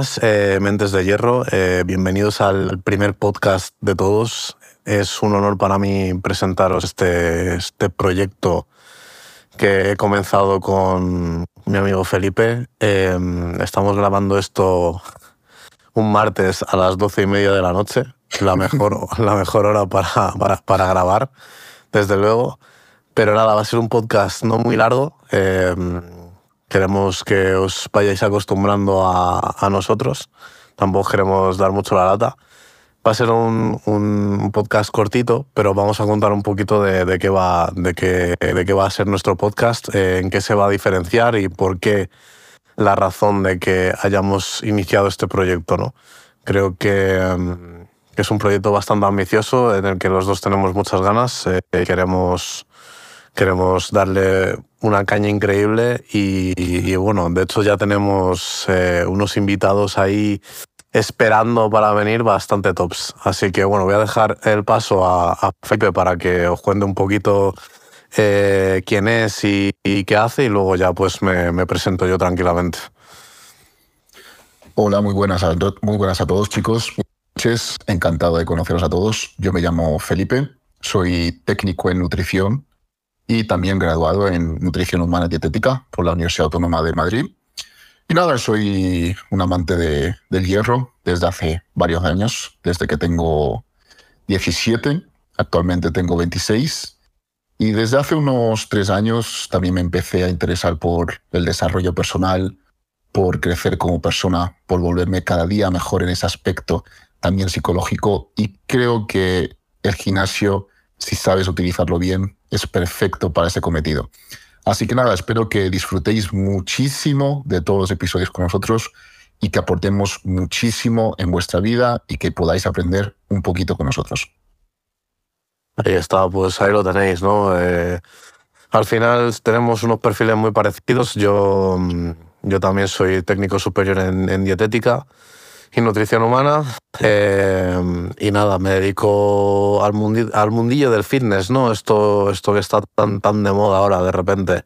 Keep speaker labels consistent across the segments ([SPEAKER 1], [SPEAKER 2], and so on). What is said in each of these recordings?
[SPEAKER 1] buenas, eh, Mentes de Hierro. Eh, bienvenidos al primer podcast de todos. Es un honor para mí presentaros este, este proyecto que he comenzado con mi amigo Felipe. Em, estamos grabando esto un martes a las doce y media de la noche, la mejor, la mejor hora para, para, para, grabar, desde luego. Pero nada, va a ser un podcast no muy largo. Em, Queremos que os vayáis acostumbrando a, a nosotros. Tampoco queremos dar mucho la lata. Va a ser un, un, podcast cortito, pero vamos a contar un poquito de, de, qué, va, de, qué, de qué va a ser nuestro podcast, eh, en qué se va a diferenciar y por qué la razón de que hayamos iniciado este proyecto. ¿no? Creo que, um, que es un proyecto bastante ambicioso en el que los dos tenemos muchas ganas. Eh, queremos queremos darle una caña increíble y, bueno, de hecho ya tenemos eh, unos invitados ahí esperando para venir bastante tops. Así que bueno, voy a dejar el paso a, Felipe para que os cuente un poquito eh, quién es y, qué hace y luego ya pues me, presento yo tranquilamente.
[SPEAKER 2] Hola, muy buenas, muy buenas a todos chicos. Encantado de conoceros a todos. Yo me llamo Felipe, soy técnico en nutrición y también graduado en Nutrición Humana y Dietética por la Universidad Autónoma de Madrid. Y nada, soy un amante de, del hierro desde hace varios años, desde que tengo 17, actualmente tengo 26. Y desde hace unos tres años también me empecé a interesar por el desarrollo personal, por crecer como persona, por volverme cada día mejor en ese aspecto, también psicológico. Y creo que el gimnasio, si sabes utilizarlo bien, es perfecto para ese cometido. Así que nada, espero que disfrutéis muchísimo de todos los episodios con nosotros y que aportemos muchísimo en vuestra vida y que podáis aprender un poquito con nosotros.
[SPEAKER 1] Ahí está, pues ahí lo tenéis, ¿no? Eh, al final tenemos unos perfiles muy parecidos. Yo, yo también soy técnico superior en dietética y nutrición humana. Eh, y nada, me dedico al, mundi al, mundillo del fitness, ¿no? Esto, esto que está tan, tan de moda ahora de repente.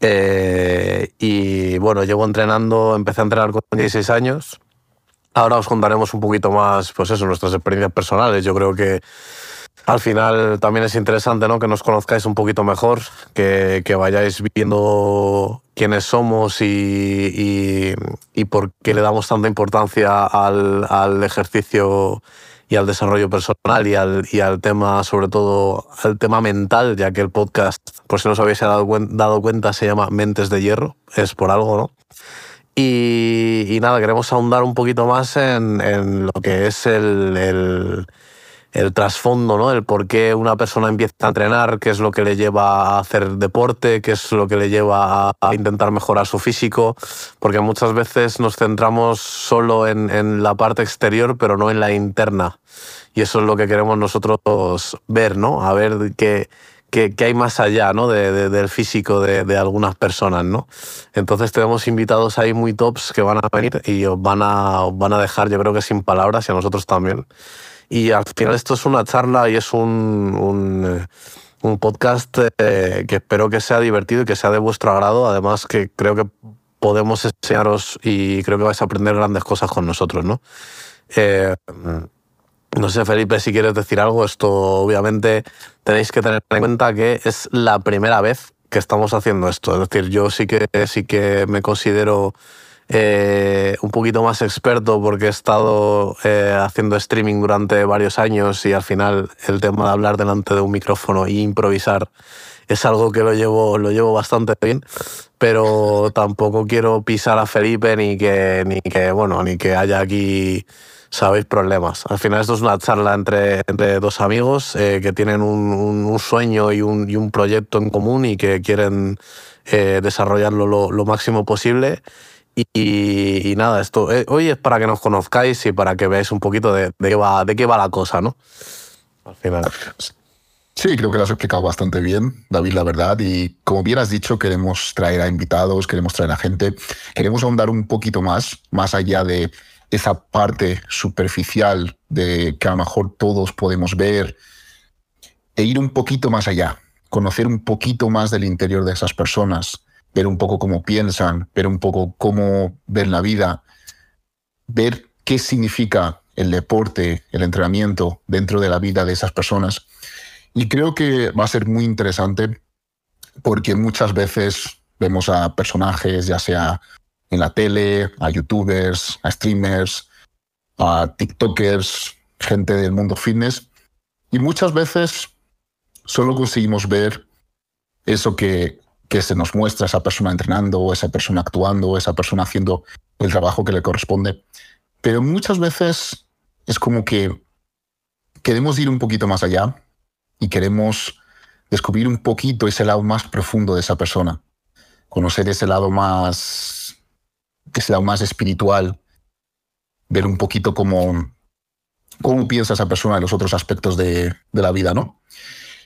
[SPEAKER 1] Eh, y bueno, llevo entrenando, empecé a entrenar con 16 años. Ahora os contaremos un poquito más, pues eso, nuestras experiencias personales. Yo creo que al final también es interesante ¿no? que nos conozcáis un poquito mejor, que, que vayáis viendo quiénes somos y, y, por qué le damos tanta importancia al, al, ejercicio y al desarrollo personal y al, y al tema, sobre todo, al tema mental, ya que el podcast, por si no os habéis dado, dado cuenta, se llama Mentes de Hierro, es por algo, ¿no? Y, y nada, queremos ahondar un poquito más en, en lo que es el el trasfondo, ¿no? El por qué una persona empieza a entrenar, qué es lo que le lleva a hacer deporte, qué es lo que le lleva a intentar mejorar su físico, porque muchas veces nos centramos solo en, la parte exterior, pero no en la interna. Y eso es lo que queremos nosotros ver, ¿no? A ver qué, qué hay más allá, ¿no? De, de, del físico de, de, algunas personas, ¿no? Entonces tenemos invitados ahí muy tops que van a venir y os van a, os van a dejar, yo creo que sin palabras y a nosotros también. Y al final esto es una charla y es un, un, un podcast eh, que espero que sea divertido y que sea de vuestro agrado. Además que creo que podemos enseñaros y creo que vais a aprender grandes cosas con nosotros, ¿no? Eh, no sé, Felipe, si quieres decir algo. Esto obviamente tenéis que tener en cuenta que es la primera vez que estamos haciendo esto. Es decir, yo sí que, sí que me considero eh, un poquito más experto porque he estado eh, haciendo streaming durante varios años y al final el tema de hablar delante de un micrófono e improvisar es algo que lo llevo, lo llevo bastante bien, pero tampoco quiero pisar a Felipe ni que, ni que, bueno, ni que haya aquí, sabéis, problemas. Al final esto es una charla entre, dos amigos eh, que tienen un, sueño y un, y proyecto en común y que quieren desarrollarlo lo, lo máximo posible y, nada, esto eh, hoy es para que nos conozcáis y para que veáis un poquito de, de, qué, va, de qué va la cosa, ¿no?
[SPEAKER 2] Al final. Sí, creo que lo has explicado bastante bien, David, la verdad. Y como bien has dicho, queremos traer a invitados, queremos traer a gente, queremos ahondar un poquito más, más allá de esa parte superficial de que a lo mejor todos podemos ver, e ir un poquito más allá, conocer un poquito más del interior de esas personas ver un poco cómo piensan, ver un poco cómo ven la vida, ver qué significa el deporte, el entrenamiento dentro de la vida de esas personas. Y creo que va a ser muy interesante porque muchas veces vemos a personajes, ya sea en la tele, a youtubers, a streamers, a tiktokers, gente del mundo fitness, y muchas veces solo conseguimos ver eso que, que se nos muestra esa persona entrenando, esa persona actuando, esa persona haciendo el trabajo que le corresponde. Pero muchas veces es como que queremos ir un poquito más allá y queremos descubrir un poquito ese lado más profundo de esa persona, conocer ese lado más, ese lado más espiritual, ver un poquito cómo, cómo piensa esa persona en los otros aspectos de, de la vida, ¿no?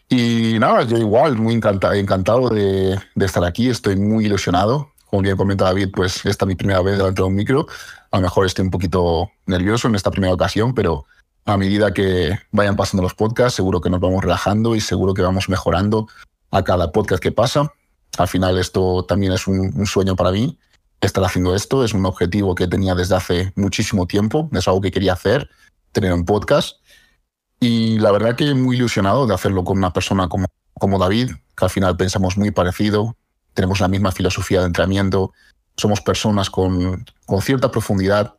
[SPEAKER 2] Y nada, yo igual, muy encantado, encantado de, de, estar aquí, estoy muy ilusionado. Como bien comenta David, pues esta es mi primera vez delante de un micro. A lo mejor estoy un poquito nervioso en esta primera ocasión, pero a medida que vayan pasando los podcasts, seguro que nos vamos relajando y seguro que vamos mejorando a cada podcast que pasa. Al final esto también es un, un sueño para mí, estar haciendo esto. Es un objetivo que tenía desde hace muchísimo tiempo, es algo que quería hacer, tener un podcast. Y la verdad que muy ilusionado de hacerlo con una persona como, como David, que al final pensamos muy parecido, tenemos la misma filosofía de entrenamiento, somos personas con, con cierta profundidad,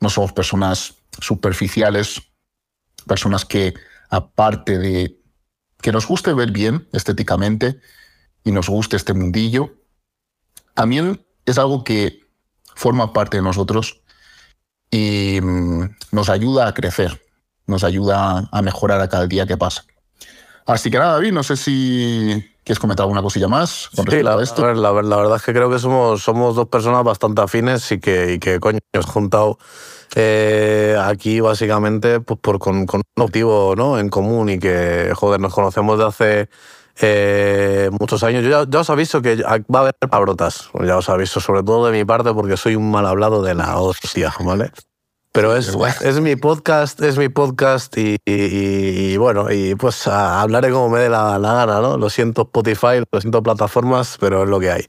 [SPEAKER 2] no somos personas superficiales, personas que aparte de que nos guste ver bien estéticamente y nos guste este mundillo, también es algo que forma parte de nosotros y mm, nos ayuda a crecer, nos ayuda a mejorar a cada día que pasa. Así que nada, David, no sé si quieres comentar alguna cosilla más
[SPEAKER 1] con sí, la, a esto. La, la, verdad es que creo que somos, somos dos personas bastante afines y que, y que coño, hemos juntado eh, aquí básicamente pues, por, con, con, un motivo ¿no? en común y que, joder, nos conocemos de hace eh, muchos años. Yo ya, ya, os aviso que va a haber palabrotas, ya os aviso, sobre todo de mi parte porque soy un mal hablado de la hostia, ¿vale? Pero es, es mi podcast, es mi podcast y, y, y bueno, y pues hablaré como me dé la, la, gana, ¿no? Lo siento Spotify, lo siento plataformas, pero es lo que hay.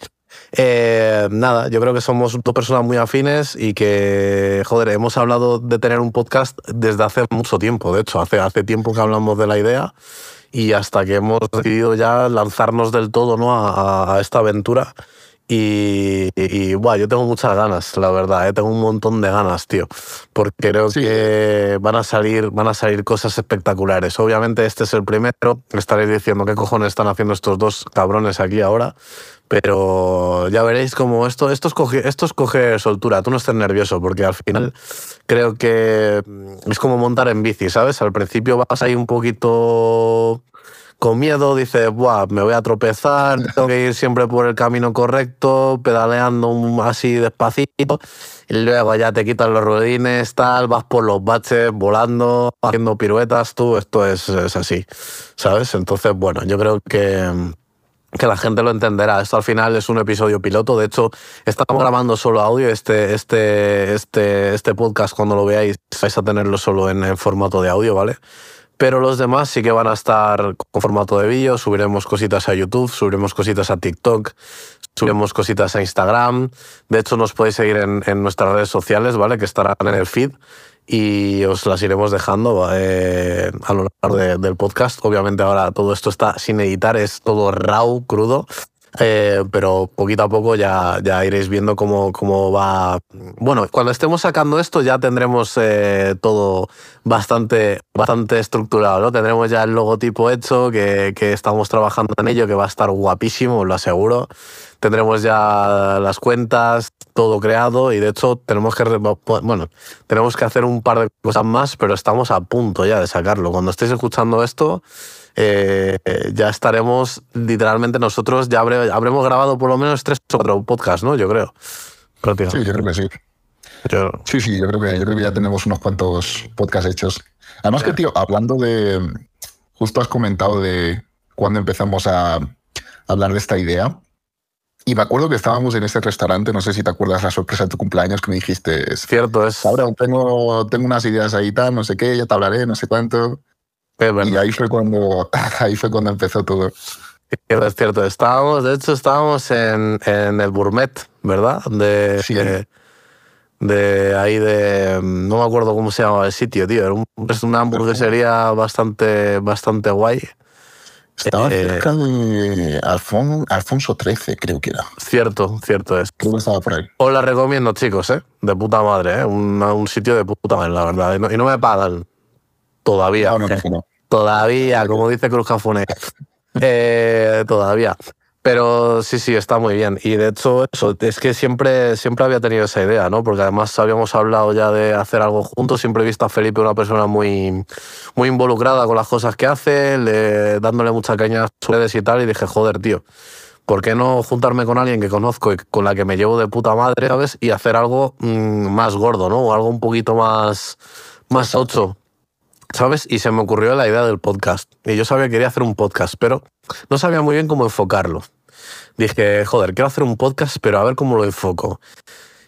[SPEAKER 1] Eh, nada, yo creo que somos dos personas muy afines y que, joder, hemos hablado de tener un podcast desde hace mucho tiempo. De hecho, hace, hace tiempo que hablamos de la idea y hasta que hemos decidido ya lanzarnos del todo ¿no? a, a esta aventura. Y, y, y yo tengo muchas ganas, la verdad, ¿eh? tengo un montón de ganas, tío, porque creo sí. que van a, salir, van a salir cosas espectaculares. Obviamente este es el primero, estaréis diciendo qué cojones están haciendo estos dos cabrones aquí ahora, pero ya veréis cómo esto, esto, es coger, esto es coger soltura, tú no estés nervioso, porque al final creo que es como montar en bici, ¿sabes? Al principio vas ahí un poquito con miedo, dices, Buah, me voy a tropezar, tengo que ir siempre por el camino correcto, pedaleando así despacito, y luego ya te quitas los rodines, tal, vas por los baches, volando, haciendo piruetas, tú, esto es, es así, ¿sabes? Entonces, bueno, yo creo que que la gente lo entenderá. Esto al final es un episodio piloto. De hecho, estamos grabando solo audio. Este, este, este, este podcast, cuando lo veáis, vais a tenerlo solo en, en formato de audio, ¿vale? Pero los demás sí que van a estar con formato de vídeo. Subiremos cositas a YouTube, subiremos cositas a TikTok, subiremos cositas a Instagram. De hecho, nos podéis seguir en, nuestras redes sociales, ¿vale? Que estarán en el feed y os las iremos dejando eh, a lo largo de, del podcast. Obviamente ahora todo esto está sin editar, es todo raw, crudo. Eh, pero poquito a poco ya, ya iréis viendo cómo, cómo va. Bueno, cuando estemos sacando esto ya tendremos eh, todo bastante, bastante estructurado, ¿no? Tendremos ya el logotipo hecho, que, que estamos trabajando en ello, que va a estar guapísimo, os lo aseguro. Tendremos ya las cuentas, todo creado y de hecho tenemos que, bueno, tenemos que hacer un par de cosas más, pero estamos a punto ya de sacarlo. Cuando estéis escuchando esto, eh, ya estaremos literalmente nosotros, ya habré, habremos grabado por lo menos tres o cuatro podcasts, ¿no? Yo creo.
[SPEAKER 2] Sí, yo creo que sí. Yo... Sí, sí, yo creo, que, yo creo que ya tenemos unos cuantos podcasts hechos. Además que, tío, hablando de... Justo has comentado de cuando empezamos a hablar de esta idea. Y me acuerdo que estábamos en ese restaurante, no sé si te acuerdas la sorpresa de tu cumpleaños que me dijiste.
[SPEAKER 1] Cierto, es.
[SPEAKER 2] Ahora tengo, tengo unas ideas ahí, tal, no sé qué, ya te hablaré, no sé cuánto. Y ahí fue cuando, ahí fue cuando empezó todo.
[SPEAKER 1] Es cierto, estábamos, de hecho, estábamos en, en el Gourmet, ¿verdad? De,
[SPEAKER 2] sí.
[SPEAKER 1] de, de ahí de. No me acuerdo cómo se llamaba el sitio, tío. Es una hamburguesería bastante, bastante guay.
[SPEAKER 2] Estaba
[SPEAKER 1] Eh,
[SPEAKER 2] cerca de Alfon- Alfonso XIII, creo que era.
[SPEAKER 1] Cierto, cierto es.
[SPEAKER 2] Creo que estaba por ahí.
[SPEAKER 1] Os la recomiendo, chicos, ¿eh? De puta madre, ¿eh? Un, un sitio de puta madre, la verdad. Y no, y no me pagan. Todavía.
[SPEAKER 2] No, no, no, no.
[SPEAKER 1] Todavía, como dice Cruz Cafune. Eh, todavía. Pero sí, sí, está muy bien. Y de hecho, eso, es que siempre, siempre había tenido esa idea, ¿no? Porque además habíamos hablado ya de hacer algo juntos. Siempre he visto a Felipe una persona muy, muy involucrada con las cosas que hace, le- dándole mucha caña a sus redes y tal. Y dije, joder, tío, ¿por qué no juntarme con alguien que conozco y con la que me llevo de puta madre, ¿sabes? Y hacer algo mm, más gordo, ¿no? O algo un poquito más, más ocho. ¿Sabes? Y se me ocurrió la idea del podcast. Y yo sabía que quería hacer un podcast, pero no sabía muy bien cómo enfocarlo. Dije, joder, quiero hacer un podcast, pero a ver cómo lo enfoco.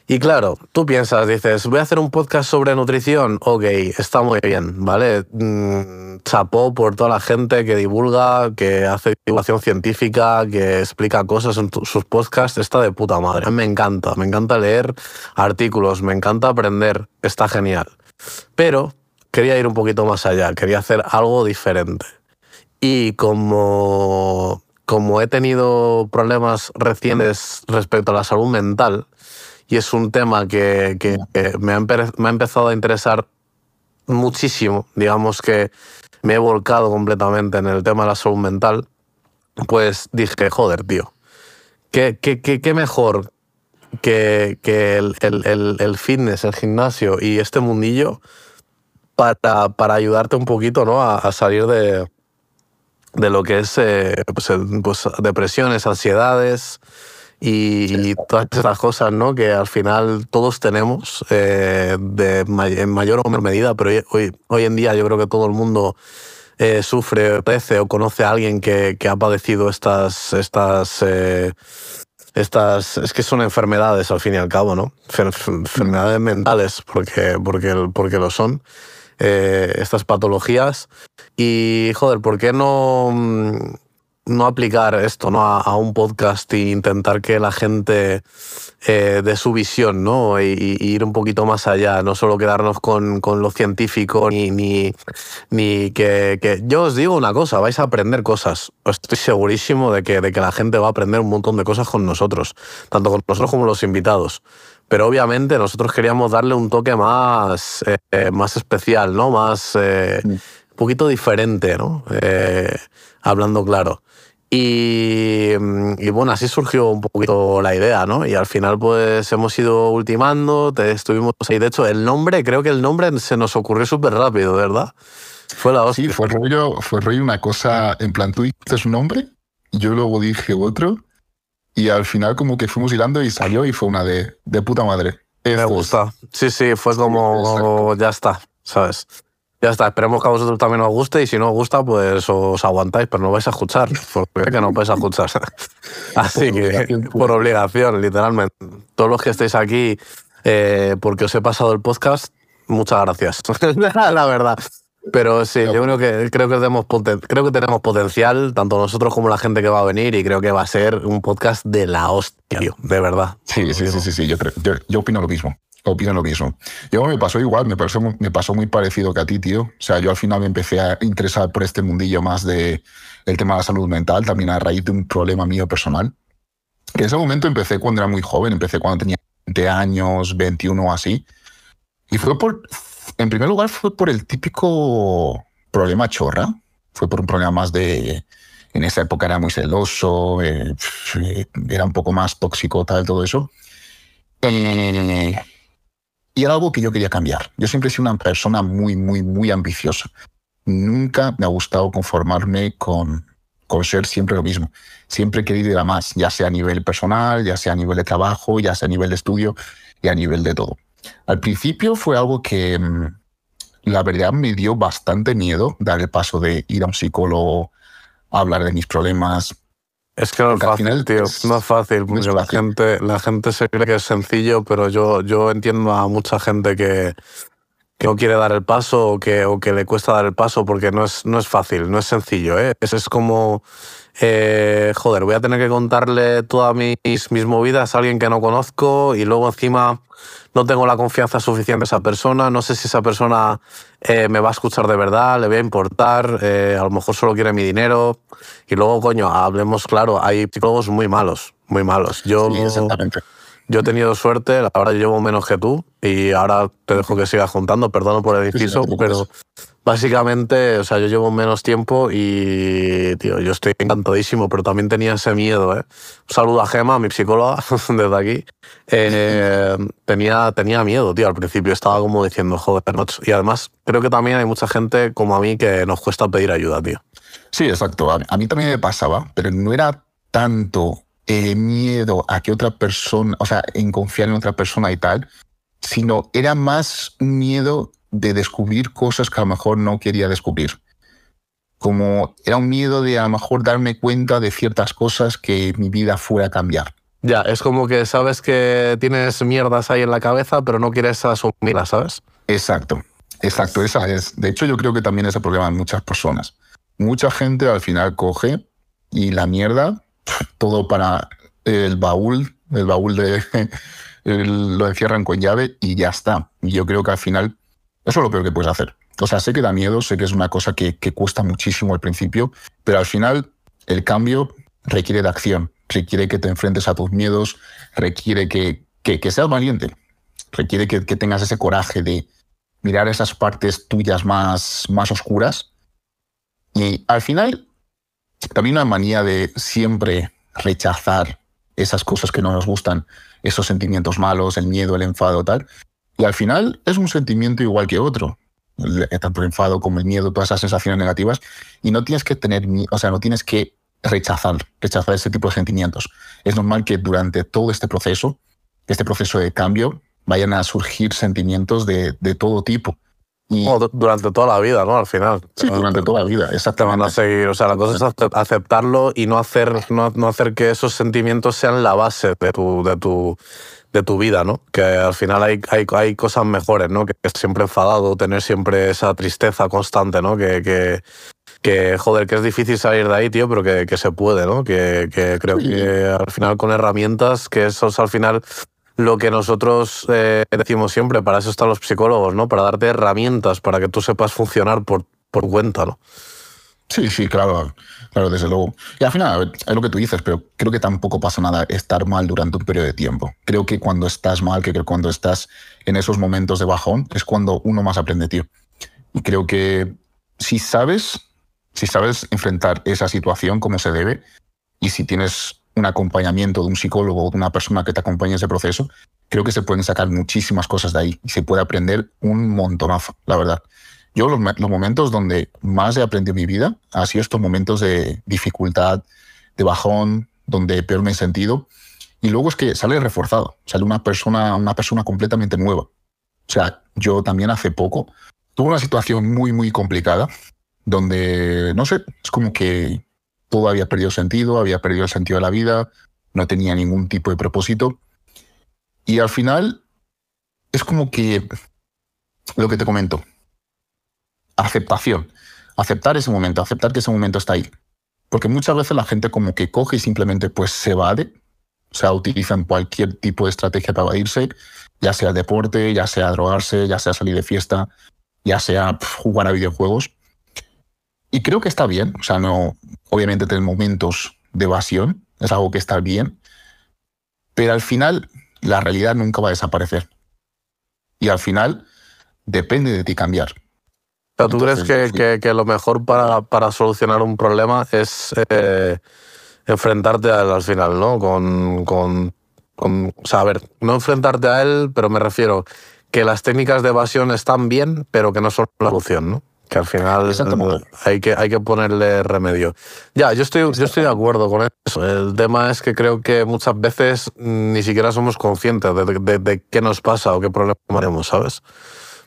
[SPEAKER 1] Y claro, tú piensas, dices, voy a hacer un podcast sobre nutrición. Ok, está muy bien, ¿vale? Mm, chapó por toda la gente que divulga, que hace divulgación científica, que explica cosas en sus podcasts. Está de puta madre. Me encanta, me encanta leer artículos, me encanta aprender. Está genial. Pero quería ir un poquito más allá, quería hacer algo diferente. Y como, como he tenido problemas recientes respecto a la salud mental, y es un tema que, que, me, ha empe- me ha empezado a interesar muchísimo, digamos que me he volcado completamente en el tema de la salud mental, pues dije, joder, tío, ¿qué, qué, qué, qué mejor que, que el, el- el- el fitness, el gimnasio y este mundillo para, para ayudarte un poquito ¿no? a, a salir de, de lo que es eh, pues, pues, depresiones, ansiedades y, y todas estas cosas ¿no? que al final todos tenemos eh, de en mayor o menor medida, pero hoy, hoy, en día yo creo que todo el mundo eh, sufre, padece o conoce a alguien que, que ha padecido estas, estas, eh, estas, es que son enfermedades al fin y al cabo, ¿no? Fer- fer- enfermedades mentales, porque, porque, porque lo son, eh, estas patologías. Y, joder, ¿por qué no, mm, no aplicar esto ¿no? a, un podcast e intentar que la gente eh, dé su visión, ¿no? Y, y ir un poquito más allá, no solo quedarnos con, con lo científico, ni, ni, ni que, que- Yo os digo una cosa, vais a aprender cosas. Estoy segurísimo de que, de que la gente va a aprender un montón de cosas con nosotros, tanto con nosotros como los invitados. Pero obviamente nosotros queríamos darle un toque más, eh, eh, más especial, ¿no? Más... eh, un poquito diferente, ¿no? Eh, hablando claro. Y, y bueno, así surgió un poquito la idea, ¿no? Y al final pues hemos ido ultimando, te estuvimos ahí. De hecho, el nombre, creo que el nombre se nos ocurrió súper rápido, ¿verdad? Fue la hostia.
[SPEAKER 2] Sí, fue rollo, fue rollo una cosa, en plan, tú dijiste un nombre, yo luego dije otro, y al final como que fuimos hilando y salió y fue una de, de puta madre.
[SPEAKER 1] Me
[SPEAKER 2] Esto es.
[SPEAKER 1] gusta. Sí, sí, fue como,
[SPEAKER 2] exacto.
[SPEAKER 1] ya está, ¿sabes? Ya está, esperemos que a vosotros también os guste y si no os gusta, pues os aguantáis, pero no vais a escuchar, porque que no vais a escuchar. Así
[SPEAKER 2] Por
[SPEAKER 1] que,
[SPEAKER 2] obligación.
[SPEAKER 1] por obligación, literalmente. Todos los que estéis aquí, eh, porque os he pasado el podcast, muchas gracias, la verdad. Pero sí, yo creo que, creo, que tenemos creo que tenemos potencial, tanto nosotros como la gente que va a venir, y creo que va a ser un podcast de la hostia, tío, de verdad.
[SPEAKER 2] Sí, sí, sí, sí, sí, yo, creo, yo, yo opino lo mismo. Opino lo mismo. Yo me pasó igual, me pasó, mu- me pasó muy parecido que a ti, tío. O sea, yo al final me empecé a interesar por este mundillo más de el tema de la salud mental, también a raíz de un problema mío personal. Que en ese momento empecé cuando era muy joven, empecé cuando tenía 20 años, 21 o así. Y fue por, en primer lugar, fue por el típico problema chorra. Fue por un problema más de, en esa época era muy celoso, eh, era un poco más tóxico, tal, todo eso. Eh, y era algo que yo quería cambiar. Yo siempre he sido una persona muy, muy, muy ambiciosa. Nunca me ha gustado conformarme con, con ser siempre lo mismo. Siempre he querido ir a más, ya sea a nivel personal, ya sea a nivel de trabajo, ya sea a nivel de estudio y a nivel de todo. Al principio fue algo que mm, la verdad me dio bastante miedo dar el paso de ir a un psicólogo, a hablar de mis problemas.
[SPEAKER 1] Es que no es fácil,
[SPEAKER 2] final
[SPEAKER 1] tío.
[SPEAKER 2] es-
[SPEAKER 1] no es fácil,
[SPEAKER 2] no
[SPEAKER 1] la gente, la gente se cree que es sencillo, pero yo, yo entiendo a mucha gente que, que no quiere dar el paso o que, o que le cuesta dar el paso porque no es, no es fácil, no es sencillo. ¿eh? Es, es como, eh, joder, voy a tener que contarle todas mis, mis movidas a alguien que no conozco y luego encima no tengo la confianza suficiente a esa persona, no sé si esa persona eh, me va a escuchar de verdad, le voy a importar, eh, a lo mejor solo quiere mi dinero. Y luego, coño, hablemos claro, hay psicólogos muy malos, muy malos. Yo,
[SPEAKER 2] Sí, exactamente.
[SPEAKER 1] Yo he tenido suerte, verdad llevo menos que tú y ahora te dejo que sigas juntando, perdono por el
[SPEAKER 2] sí,
[SPEAKER 1] inciso,
[SPEAKER 2] no
[SPEAKER 1] pero básicamente, o sea, yo llevo menos tiempo y, tío, yo estoy encantadísimo, pero también tenía ese miedo, ¿eh? Un saludo a Gema, mi psicóloga, desde aquí. Eh, tenía, tenía miedo, tío, al principio estaba como diciendo, joder, macho. Y además creo que también hay mucha gente como a mí que nos cuesta pedir ayuda, tío.
[SPEAKER 2] Sí, exacto. A, a mí también me pasaba, pero no era tanto eh, miedo a que otra persona, o sea, en confiar en otra persona y tal, sino era más un miedo de descubrir cosas que a lo mejor no quería descubrir. Como era un miedo de a lo mejor darme cuenta de ciertas cosas que mi vida fuera a cambiar.
[SPEAKER 1] Ya, es como que sabes que tienes mierdas ahí en la cabeza, pero no quieres asumirlas, ¿sabes?
[SPEAKER 2] Exacto, exacto, esa es. De hecho, yo creo que también es el problema de muchas personas. Mucha gente al final coge y la mierda, todo para el baúl, el baúl de lo encierran con llave y ya está. Y yo creo que al final eso es lo peor que puedes hacer. O sea, sé que da miedo, sé que es una cosa que, que cuesta muchísimo al principio, pero al final el cambio requiere de acción, requiere que te enfrentes a tus miedos, requiere que, que, que seas valiente, requiere que, que tengas ese coraje de mirar esas partes tuyas más, más oscuras. Y al final, también una manía de siempre rechazar esas cosas que no nos gustan, esos sentimientos malos, el miedo, el enfado, tal. Y al final es un sentimiento igual que otro. Tanto el enfado como el miedo, todas esas sensaciones negativas. Y no tienes que tener, o sea, no tienes que rechazar, rechazar ese tipo de sentimientos. Es normal que durante todo este proceso, este proceso de cambio, vayan a surgir sentimientos de, de todo tipo. Y
[SPEAKER 1] du- durante toda la vida, ¿no? Al final.
[SPEAKER 2] sí, durante toda la vida,
[SPEAKER 1] te van a
[SPEAKER 2] exactamente.
[SPEAKER 1] seguir. O sea, la cosa es ace- aceptarlo y no hacer, no, no hacer que esos sentimientos sean la base de tu, de tu, de tu vida, ¿no? Que al final hay, hay, hay cosas mejores, ¿no? Que es siempre enfadado, tener siempre esa tristeza constante, ¿no? Que, que, que, joder, que es difícil salir de ahí, tío, pero que, que se puede, ¿no? Que, que creo
[SPEAKER 2] Sí.
[SPEAKER 1] que al final con herramientas, que eso es al final lo que nosotros eh, decimos siempre, para eso están los psicólogos, ¿no? Para darte herramientas para que tú sepas funcionar por, por cuenta, ¿no?
[SPEAKER 2] Sí, sí, claro, claro, desde luego. Y al final, es lo que tú dices, pero creo que tampoco pasa nada estar mal durante un periodo de tiempo. Creo que cuando estás mal, que cuando estás en esos momentos de bajón, es cuando uno más aprende, tío. Y creo que si sabes, si sabes enfrentar esa situación como se debe, y si tienes un acompañamiento de un psicólogo o de una persona que te acompañe en ese proceso, creo que se pueden sacar muchísimas cosas de ahí y se puede aprender un montonazo, la verdad. Yo los, me- los momentos donde más he aprendido en mi vida han sido estos momentos de dificultad, de bajón, donde peor me he sentido. Y luego es que sale reforzado, sale una persona, una persona completamente nueva. O sea, yo también hace poco tuve una situación muy, muy complicada, donde, no sé, es como que todo había perdido sentido, había perdido el sentido de la vida, no tenía ningún tipo de propósito. Y al final es como que lo que te comento, aceptación, aceptar ese momento, aceptar que ese momento está ahí. Porque muchas veces la gente como que coge y simplemente pues se evade, o sea, utilizan cualquier tipo de estrategia para evadirse, ya sea deporte, ya sea drogarse, ya sea salir de fiesta, ya sea jugar a videojuegos. Y creo que está bien, o sea, no, obviamente tener momentos de evasión es algo que está bien, pero al final la realidad nunca va a desaparecer. Y al final depende de ti cambiar.
[SPEAKER 1] O sea, ¿tú crees que,
[SPEAKER 2] sí.
[SPEAKER 1] que- que lo mejor para, para solucionar un problema es eh, enfrentarte a él al final, ¿no? Con, con, con- O sea, a ver, no enfrentarte a él, pero me refiero que las técnicas de evasión están bien, pero que no son la solución, ¿no? Que al final eh, hay que, hay que ponerle remedio. Ya, yo estoy, yo estoy de acuerdo con eso. El tema es que creo que muchas veces mm, ni siquiera somos conscientes de, de- de qué nos pasa o qué problema tenemos, ¿sabes?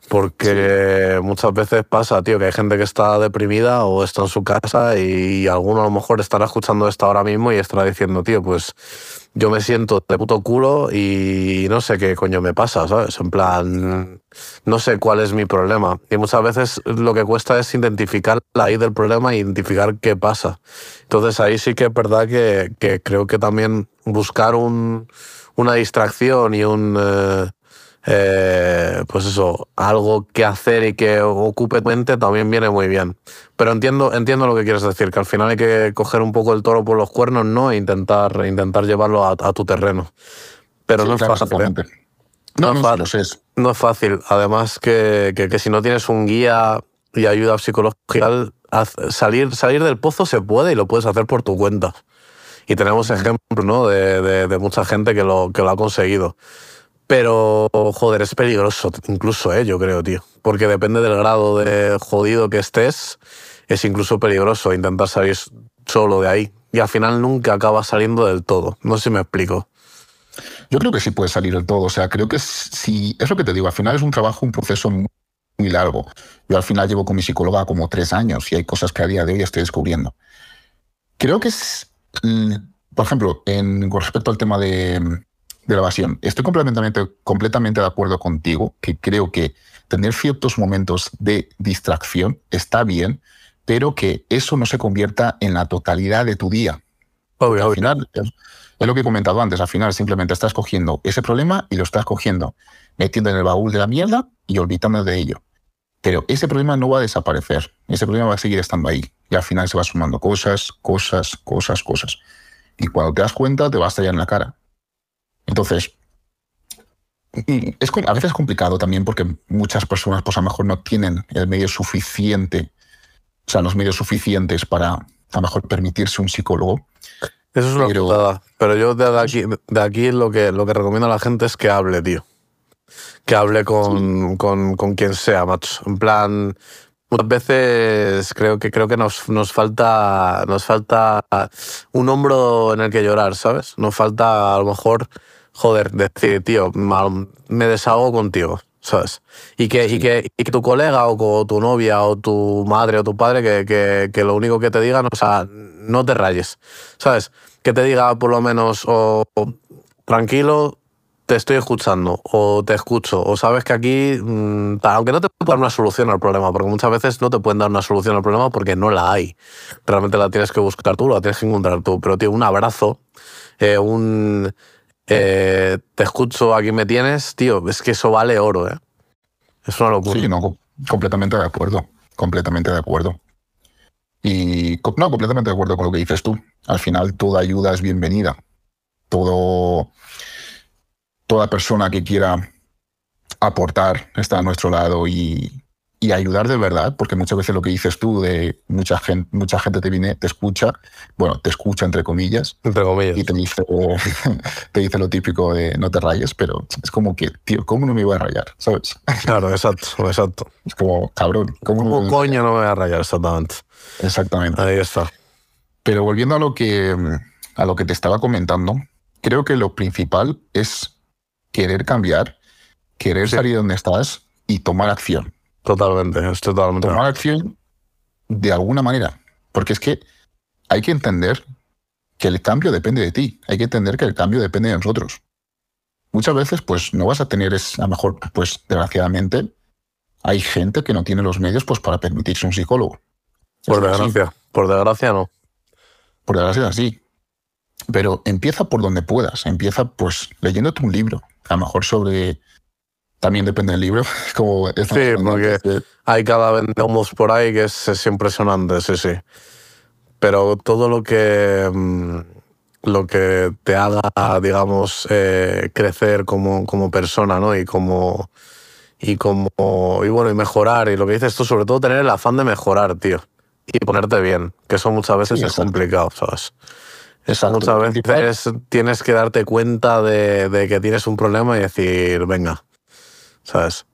[SPEAKER 1] Porque muchas veces pasa, tío, que hay gente que está deprimida o está en su casa y alguno a lo mejor estará escuchando esto ahora mismo y estará diciendo, tío, pues yo me siento de puto culo y no sé qué coño me pasa, ¿sabes? En plan, no sé cuál es mi problema. Y muchas veces lo que cuesta es identificar la raíz del problema e identificar qué pasa. Entonces ahí sí que es verdad que, que creo que también buscar un, una distracción y un... Eh, eh, pues eso, algo que hacer y que ocupe tu mente también viene muy bien. Pero entiendo, entiendo lo que quieres decir, que al final hay que coger un poco el toro por los cuernos, ¿no? E intentar, intentar llevarlo a, tu terreno. Pero no es fácil. ¿eh?
[SPEAKER 2] No, no, no, es.
[SPEAKER 1] no es fácil. Además que, que, si no tienes un guía y ayuda psicológica, salir, salir del pozo se puede y lo puedes hacer por tu cuenta. Y tenemos ejemplos ¿no? de, de, de mucha gente que lo, que lo ha conseguido. Pero, joder, es peligroso, incluso, ¿eh? yo creo, tío. Porque depende del grado de jodido que estés, es incluso peligroso intentar salir solo de ahí. Y al final nunca acabas saliendo del todo. No sé si me explico.
[SPEAKER 2] Yo creo que sí puedes salir del todo. O sea, creo que sí. Es lo que te digo, al final es un trabajo, un proceso muy, largo. Yo al final llevo con mi psicóloga como tres años y hay cosas que a día de hoy estoy descubriendo. Creo que es. Por ejemplo, en, con respecto al tema de de la evasión. Estoy completamente, completamente de acuerdo contigo, que creo que tener ciertos momentos de distracción está bien, pero que eso no se convierta en la totalidad de tu día. al final, es, lo que he comentado antes, al final simplemente estás cogiendo ese problema y lo estás cogiendo, metiendo en el baúl de la mierda y olvidando de ello. Pero ese problema no va a desaparecer, ese problema va a seguir estando ahí. Y al final se va sumando cosas, cosas, cosas, cosas. Y cuando te das cuenta, te va a estallar en la cara. Entonces, es, a veces es complicado también porque muchas personas pues a lo mejor no tienen el medio suficiente, o sea, los medios suficientes para a lo mejor permitirse un psicólogo.
[SPEAKER 1] Eso es una pero, Pero yo de aquí, de aquí lo, que, lo que recomiendo a la gente es que hable, tío. Que hable con, con, con quien sea, macho. En plan, muchas veces creo que creo que nos, nos falta nos falta un hombro en el que llorar, ¿sabes? Nos falta a lo mejor joder, decir, tío, me deshago contigo, ¿sabes? Y que, y que, y que tu colega o tu novia o tu madre o tu padre que, que, que, lo único que te digan, o sea, no te rayes, ¿sabes? Que te diga por lo menos, o tranquilo, te estoy escuchando, o te escucho, o sabes que aquí, mm, aunque no te puedo dar una solución al problema, porque muchas veces no te pueden dar una solución al problema porque no la hay. Realmente la tienes que buscar tú, la tienes que encontrar tú. Pero, tío, un abrazo, eh, un eh, te escucho, aquí me tienes, tío, es que eso vale oro, ¿eh? Es una locura.
[SPEAKER 2] Sí, no, completamente de acuerdo, completamente de acuerdo. Y no, completamente de acuerdo con lo que dices tú. Al final toda ayuda es bienvenida. Todo, toda persona que quiera aportar está a nuestro lado y, y ayudar de verdad, porque muchas veces lo que dices tú de mucha gente, mucha gente te viene, te escucha, bueno, te escucha entre comillas,
[SPEAKER 1] entre comillas.
[SPEAKER 2] y te dice, te dice lo típico de no te rayes, pero es como que, tío, ¿cómo no me voy a rayar? ¿Sabes?
[SPEAKER 1] Claro, exacto, exacto.
[SPEAKER 2] Es como, cabrón, ¿cómo,
[SPEAKER 1] coño no me voy a rayar? Exactamente.
[SPEAKER 2] Exactamente.
[SPEAKER 1] Ahí está.
[SPEAKER 2] Pero volviendo a lo que, a lo que te estaba comentando, creo que lo principal es querer cambiar, querer salir de donde estás y tomar acción.
[SPEAKER 1] Totalmente, es totalmente.
[SPEAKER 2] Tomar acción de alguna manera. Porque es que hay que entender que el cambio depende de ti. Hay que entender que el cambio depende de nosotros. Muchas veces, pues, no vas a tener, es, a lo mejor, pues, desgraciadamente, hay gente que no tiene los medios pues, para permitirse un psicólogo.
[SPEAKER 1] Por desgracia. Por desgracia, no.
[SPEAKER 2] Por desgracia, sí. Pero empieza por donde puedas. Empieza, pues, leyéndote un libro. A lo mejor sobre también depende del libro. Como
[SPEAKER 1] sí, porque hay cada vendemos por ahí que es, impresionante, sí, sí. Pero todo lo que, mm, lo que te haga, digamos, eh, crecer como, como persona, ¿no? Y como, y como, y bueno, y mejorar. Y lo que dices tú, sobre todo tener el afán de mejorar, tío. Y ponerte bien, que eso muchas veces es complicado, ¿sabes? Exacto. Muchas veces tienes que darte cuenta de, de que tienes un problema y decir, venga, ¿sabes?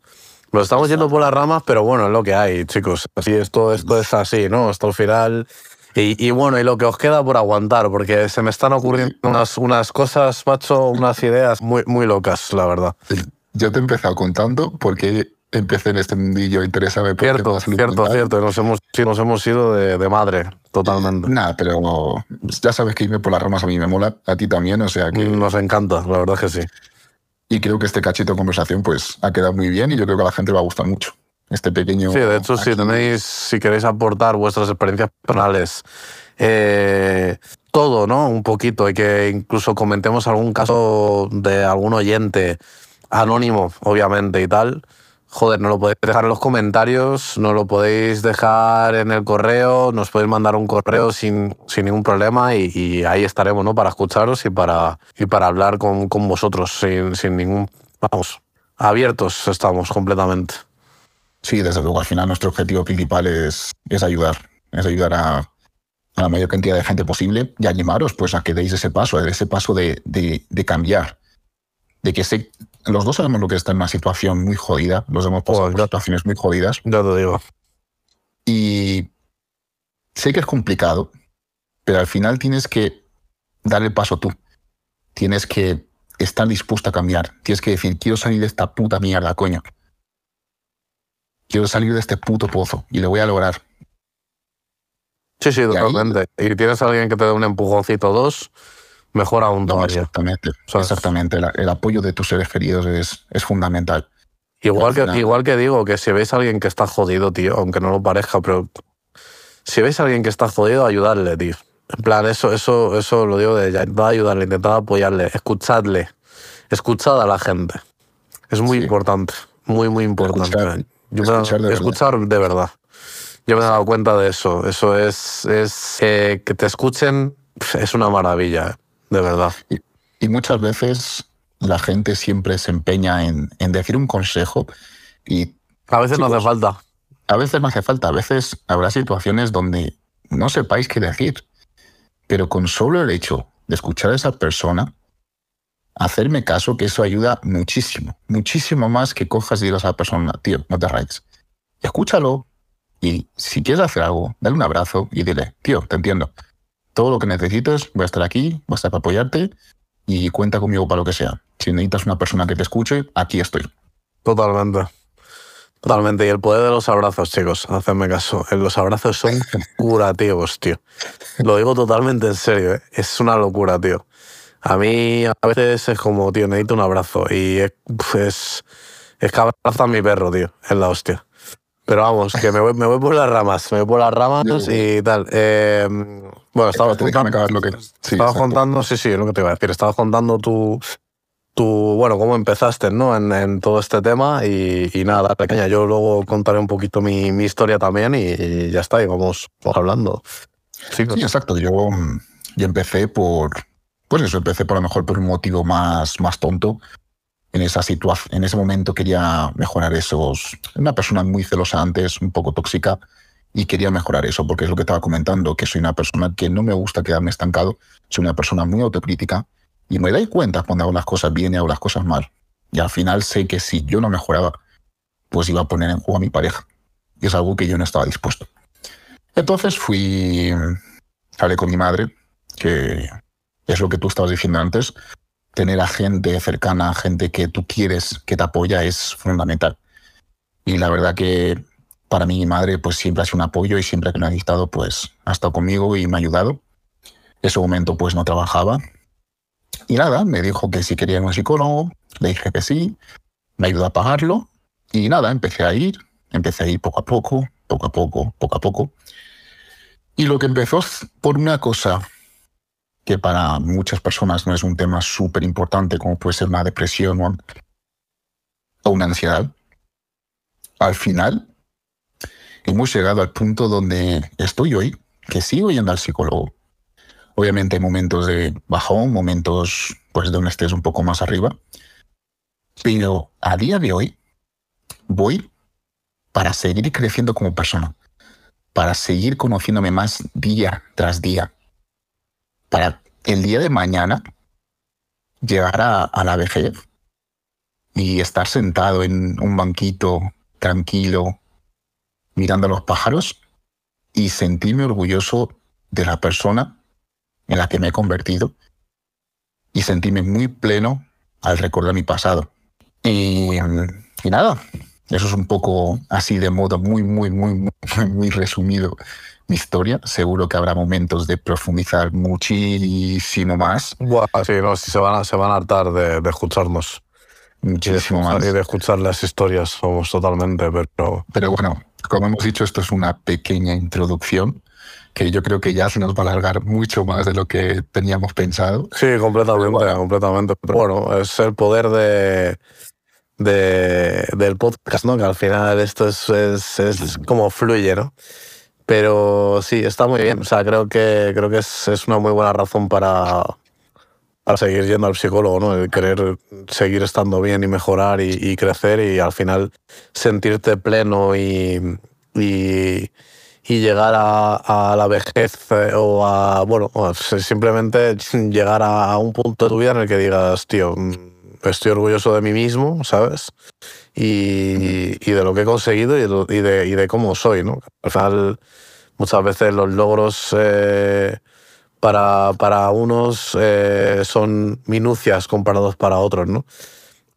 [SPEAKER 1] Lo estamos yendo por las ramas, pero bueno, es lo que hay, chicos. Así esto, esto es así, ¿no? Hasta el final. Y, bueno, y lo que os queda por aguantar, porque se me están ocurriendo unas, unas cosas, macho, unas ideas muy, muy locas, la verdad.
[SPEAKER 2] Yo te he empezado contando porque empecé en este mundillo, interesarme
[SPEAKER 1] por Cierto, cierto, cierto. Nos hemos, sí, nos hemos ido de, madre, totalmente.
[SPEAKER 2] Nada, pero ya sabes que irme por las ramas a mí me mola, a ti también, o sea que...
[SPEAKER 1] Nos encanta, la verdad que sí.
[SPEAKER 2] Y creo que este cachito de conversación pues ha quedado muy bien y yo creo que a la gente le va a gustar mucho. Este pequeño...
[SPEAKER 1] Sí, de hecho, si tenéis, si queréis aportar vuestras experiencias personales, eh, todo, ¿no? Un poquito, y que incluso comentemos algún caso de algún oyente anónimo, obviamente, y tal, joder, no lo podéis dejar en los comentarios, no lo podéis dejar en el correo, nos podéis mandar un correo sin, sin ningún problema y, ahí estaremos, ¿no? Para escucharos y para, y para hablar con, con vosotros sin, sin ningún... Vamos, abiertos estamos completamente.
[SPEAKER 2] Sí, desde luego, al final nuestro objetivo principal es, es ayudar, es ayudar a, a, la mayor cantidad de gente posible y animaros pues a que deis ese paso, ese paso de, de, de cambiar, de que se, los dos sabemos lo que está en una situación muy jodida, los hemos pasado por situaciones muy jodidas.
[SPEAKER 1] Ya te digo.
[SPEAKER 2] Y sé que es complicado, pero al final tienes que dar el paso tú. Tienes que estar dispuesto a cambiar. Tienes que decir, quiero salir de esta puta mierda, coño. Quiero salir de este puto pozo y lo voy a lograr.
[SPEAKER 1] Sí, sí, totalmente. Y, tienes a alguien que te dé un empujoncito dos, mejor aún
[SPEAKER 2] no, Exactamente, exactamente. El, apoyo de tus seres queridos es, es fundamental.
[SPEAKER 1] Igual que, igual que digo, que si veis a alguien que está jodido, tío, aunque no lo parezca, pero si veis a alguien que está jodido, ayudarle, tío. En plan, eso, eso, eso lo digo de intentar ayudarle, intentar apoyarle, escuchadle, escuchad a la gente. Es muy importante, muy, muy importante. escuchar, de escuchar de verdad. Yo me he dado cuenta de eso. Eso es, es que te escuchen, es una maravilla. De verdad.
[SPEAKER 2] Y, muchas veces la gente siempre se empeña en, en decir un consejo y...
[SPEAKER 1] A veces no hace falta.
[SPEAKER 2] A veces no hace falta. A veces habrá situaciones donde no sepáis qué decir. Pero con solo el hecho de escuchar a esa persona, hacerme caso, que eso ayuda muchísimo. Muchísimo más que cojas y digas a la persona, tío, no te rayes. Escúchalo y si quieres hacer algo, dale un abrazo y dile, tío, te entiendo todo lo que necesites, voy a estar aquí, voy a estar para apoyarte y cuenta conmigo para lo que sea. Si necesitas una persona que te escuche, aquí estoy.
[SPEAKER 1] Totalmente. Totalmente. Y el poder de los abrazos, chicos, hacedme caso. Los abrazos son curativos, tío. Lo digo totalmente en serio, ¿eh? es una locura, tío. A mí a veces es como, tío, necesito un abrazo. Y es, es, es que abraza a mi perro, tío. Es la hostia. Pero vamos, que me voy, me voy por las ramas, me voy por las ramas y tal. Eh, bueno, estaba,
[SPEAKER 2] lo que,
[SPEAKER 1] sí, contando, sí, sí, es lo que te iba a decir. Estabas contando tu, tu bueno, cómo empezaste ¿no? en, en todo este tema y, y, nada, pequeña. Yo luego contaré un poquito mi, mi historia también y, ya está, y vamos, hablando.
[SPEAKER 2] Sí, exacto. Yo, yo empecé por, pues eso, empecé por lo mejor por un motivo más, más tonto en esa situación, en ese momento quería mejorar esos. Una persona muy celosa antes, un poco tóxica, y quería mejorar eso, porque es lo que estaba comentando, que soy una persona que no me gusta quedarme estancado, soy una persona muy autocrítica, y me doy cuenta cuando hago las cosas bien y hago las cosas mal. Y al final sé que si yo no mejoraba, pues iba a poner en juego a mi pareja. Y es algo que yo no estaba dispuesto. Entonces fui, hablé con mi madre, que es lo que tú estabas diciendo antes, tener a gente cercana, gente que tú quieres, que te apoya, es fundamental. Y la verdad que para mí mi madre pues siempre ha sido un apoyo y siempre que me ha dictado pues ha estado conmigo y me ha ayudado. En ese momento pues no trabajaba. Y nada, me dijo que si quería un psicólogo, le dije que sí, me ayudó a pagarlo. Y nada, empecé a ir, empecé a ir poco a poco, poco a poco, poco a poco. Y lo que empezó por una cosa que para muchas personas no es un tema súper importante como puede ser una depresión o una ansiedad, al final hemos llegado al punto donde estoy hoy, que sigo yendo al psicólogo. Obviamente hay momentos de bajón, momentos pues de un estrés un poco más arriba, pero a día de hoy voy para seguir creciendo como persona, para seguir conociéndome más día tras día, para el día de mañana llegar a, la vejez y estar sentado en un banquito tranquilo, mirando a los pájaros y sentirme orgulloso de la persona en la que me he convertido y sentirme muy pleno al recordar mi pasado. Y, y nada, Eso es un poco así de modo muy, muy, muy, muy, muy resumido mi historia. Seguro que habrá momentos de profundizar muchísimo más.
[SPEAKER 1] Buah, sí, no, sí, se van a, se van a hartar de, de escucharnos.
[SPEAKER 2] Muchísimo más.
[SPEAKER 1] Y de escuchar las historias, somos totalmente, pero...
[SPEAKER 2] Pero bueno, como hemos dicho, esto es una pequeña introducción que yo creo que ya se nos va a alargar mucho más de lo que teníamos pensado.
[SPEAKER 1] Sí, completamente,
[SPEAKER 2] bueno.
[SPEAKER 1] completamente. Pero bueno, es el poder de, de- del podcast, ¿no? Que al final esto es, es, es como fluye, ¿no? Pero sí, está muy bien. O sea, creo que, creo que es, es una muy buena razón para, para seguir yendo al psicólogo, ¿no? El querer seguir estando bien y mejorar y, crecer y al final sentirte pleno y, y, llegar a, a la vejez eh, o a, bueno, simplemente llegar a, a un punto de tu vida en el que digas, tío, mm, estoy orgulloso de mí mismo, ¿sabes? Y, y de lo que he conseguido y de, y de, y de cómo soy, ¿no? Al final, muchas veces los logros eh, para, para unos eh, son minucias comparados para otros, ¿no?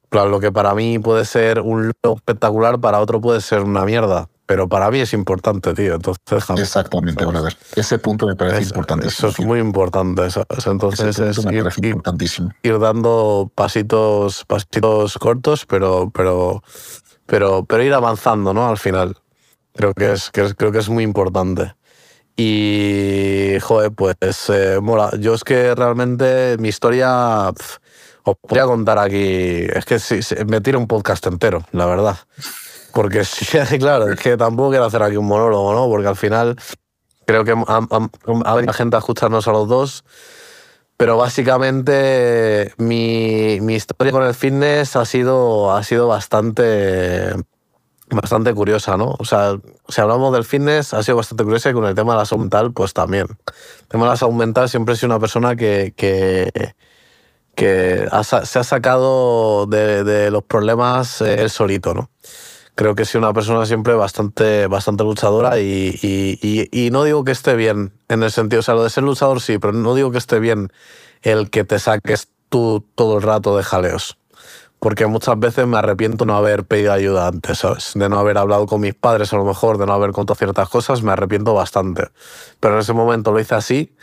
[SPEAKER 1] Claro, lo que para mí puede ser un logro espectacular, para otro puede ser una mierda. Pero para mí es importante, tío. Entonces, déjame-
[SPEAKER 2] Exactamente, brother. Ese punto me parece
[SPEAKER 1] es-
[SPEAKER 2] importante.
[SPEAKER 1] Eso es muy importante, ¿sabes? Entonces es
[SPEAKER 2] me
[SPEAKER 1] ir,
[SPEAKER 2] importantísimo.
[SPEAKER 1] ir dando pasitos, pasitos cortos, pero, pero, pero, pero ir avanzando, ¿no? Al final. Creo que es, que es- creo que es muy importante. Y, joder, pues eh, mola. Yo es que realmente mi historia pf, os podría contar aquí. Es que sí, me tiro un podcast entero, la verdad. Porque sí, claro, es que tampoco quiero hacer aquí un monólogo, ¿no? Porque al final creo que ha, venido gente a escucharnos a los dos. Pero básicamente mi, mi historia con el fitness ha sido, ha sido bastante, bastante curiosa, ¿no? O sea, si hablamos del fitness, ha sido bastante curiosa y con el tema de la salud mental, pues también. El tema de la salud mental siempre he sido una persona que, que, que ha se ha sacado de, de los problemas eh, él solito, ¿no? Creo que sido una persona siempre bastante, bastante luchadora y, y- y- y no digo que esté bien en el sentido, o sea, lo de ser luchador sí, pero no digo que esté bien el que te saques tú todo el rato de jaleos. Porque muchas veces me arrepiento no haber pedido ayuda antes, ¿sabes? De no haber hablado con mis padres a lo mejor, de no haber contado ciertas cosas, me arrepiento bastante. Pero en ese momento lo hice así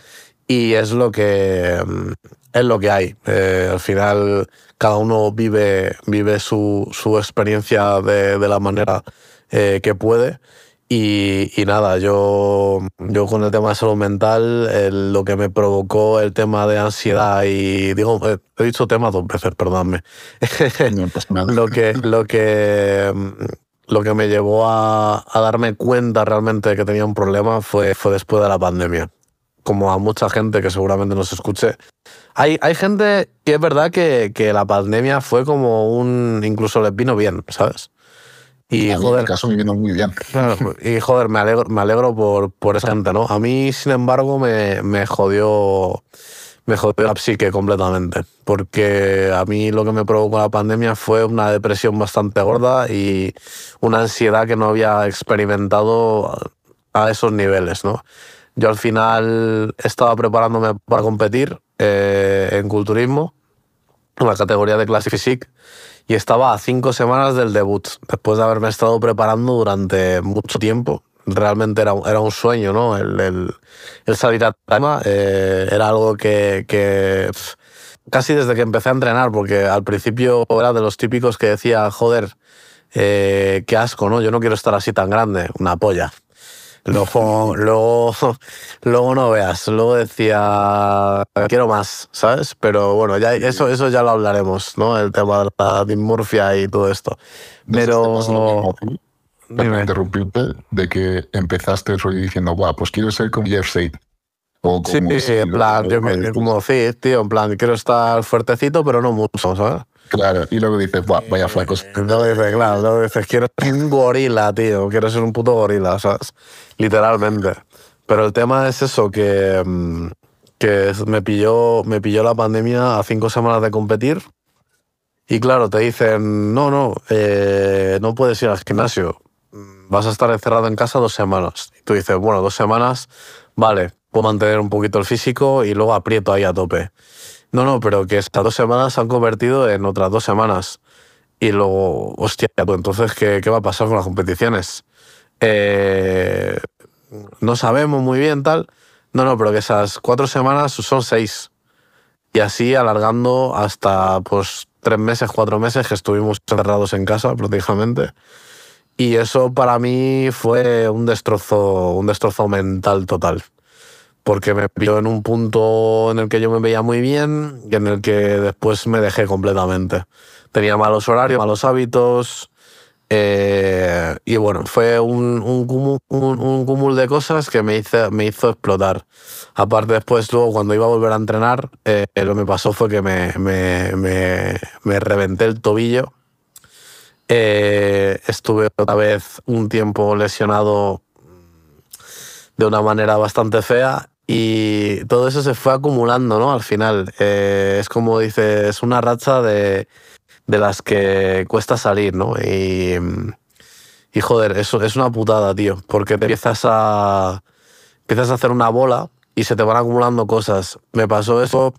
[SPEAKER 1] y es lo que, mm, es lo que hay. Eh, al final cada uno vive, vive su, su experiencia de, de la manera eh, que puede. Y, y nada, yo, yo con el tema de salud mental, el- lo que me provocó el tema de ansiedad y digo, eh, he dicho tema dos veces, perdóname.
[SPEAKER 2] No nada.
[SPEAKER 1] lo que, lo que, mm, lo que me llevó a, a darme cuenta realmente de que tenía un problema fue, fue después de la pandemia. Como a mucha gente que seguramente nos escuche. Hay, hay gente que es verdad que, que la pandemia fue como un. incluso les vino bien, ¿sabes? Y
[SPEAKER 2] A mí, en
[SPEAKER 1] joder,
[SPEAKER 2] mi caso me vino muy bien.
[SPEAKER 1] Claro, y joder, me alegro, me alegro por, por esa gente, ¿no? A mí, sin embargo, me, me jodió. Me jodió la psique completamente. Porque a mí lo que me provocó la pandemia fue una depresión bastante gorda y una ansiedad que no había experimentado a esos niveles, ¿no? Yo al final estaba preparándome para competir eh, en culturismo, en la categoría de Classic Physique, y estaba a cinco semanas del debut, después de haberme estado preparando durante mucho tiempo. Realmente era, era un sueño, ¿no? El, salir a tema eh, era algo que, casi desde que empecé a entrenar, porque al principio era de los típicos que decía, joder, eh, qué asco, ¿no? Yo no quiero estar así tan grande, una polla. Luego, luego, luego no veas, luego decía, quiero más, ¿sabes? Pero bueno, ya eso, eso ya lo hablaremos, ¿no? El tema de la dimorfia y todo esto. Pero...
[SPEAKER 2] Para interrumpirte, de que empezaste el rollo diciendo, guau, pues quiero ser como Jeff Sade. O
[SPEAKER 1] Sí,
[SPEAKER 2] como
[SPEAKER 1] sí, en plan, yo me- como sí, tío, en plan, quiero estar fuertecito, pero no mucho, ¿sabes?
[SPEAKER 2] Claro, y luego dices, guau, vaya flacos.
[SPEAKER 1] Luego dices, claro, luego dices, quiero ser un gorila, tío, quiero ser un puto gorila, ¿sabes? Literalmente. Pero el tema es eso, que, mm, que me pilló, me pilló la pandemia a cinco semanas de competir. Y claro, te dicen, no, no, eh, no puedes ir al gimnasio. Vas a estar encerrado en casa dos semanas. Y tú dices, bueno, dos semanas, vale, puedo mantener un poquito el físico y luego aprieto ahí a tope. No, no, pero que estas dos semanas se han convertido en otras dos semanas. y luego, hostia, entonces, ¿qué, ¿qué va a pasar con las competiciones? Eh, no sabemos muy bien, tal. No, no, pero que esas cuatro semanas son seis. Y así alargando hasta pues tres meses, cuatro meses que estuvimos encerrados en casa prácticamente. Y eso para mí fue un destrozo, un destrozo mental total. Porque me pilló en un punto en el que yo me veía muy bien y en el que después me dejé completamente. Tenía malos horarios, malos hábitos, eh, y bueno, fue un, un, cúmulo, de cosas que me hizo, me hizo explotar. Aparte, después, luego, cuando iba a volver a entrenar, eh, lo que me pasó fue que me, me, me, me reventé el tobillo. Eh, estuve otra vez un tiempo lesionado de una manera bastante fea y todo eso se fue acumulando, ¿no? Al final, es como dices, una racha de de las que cuesta salir, ¿no? Y, y joder, eso es una putada, tío, porque te empiezas a, empiezas a hacer una bola y se te van acumulando cosas. Me pasó eso,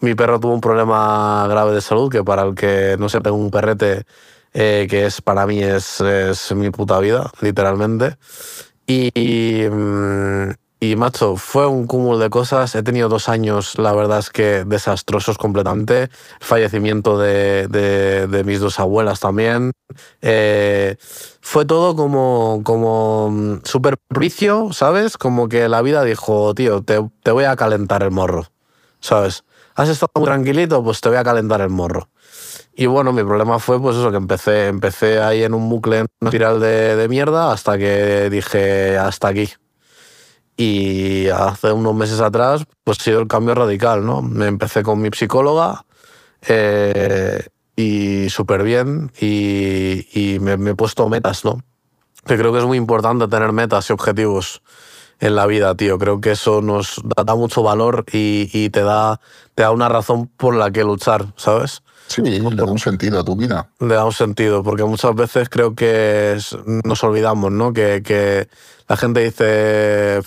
[SPEAKER 1] mi perro tuvo un problema grave de salud, que para el que no se tengo un perrete, eh, que es para mí es, es, mi puta vida, literalmente. Y, mm, y macho, fue un cúmulo de cosas. He tenido dos años, la verdad es que desastrosos completamente. Fallecimiento de, mis dos abuelas también. Eh, fue todo como, como mm, súper ¿sabes? Como que la vida dijo, tío, te, te, voy a calentar el morro, ¿sabes? Has estado muy tranquilito, pues te voy a calentar el morro. Y bueno, mi problema fue pues eso, que empecé, empecé ahí en un bucle, en una espiral de, de mierda, hasta que dije, hasta aquí y hace unos meses atrás, pues ha sido el cambio radical, ¿no? Me empecé con mi psicóloga eh, y súper bien y, me, he puesto metas, ¿no? Que creo que es muy importante tener metas y objetivos en la vida, tío. Creo que eso nos da, mucho valor y, te, da, te da una razón por la que luchar, ¿sabes?
[SPEAKER 2] Sí, le da un sentido a tu vida.
[SPEAKER 1] Le da un sentido, porque muchas veces creo que nos olvidamos, ¿no? Que, que la gente dice,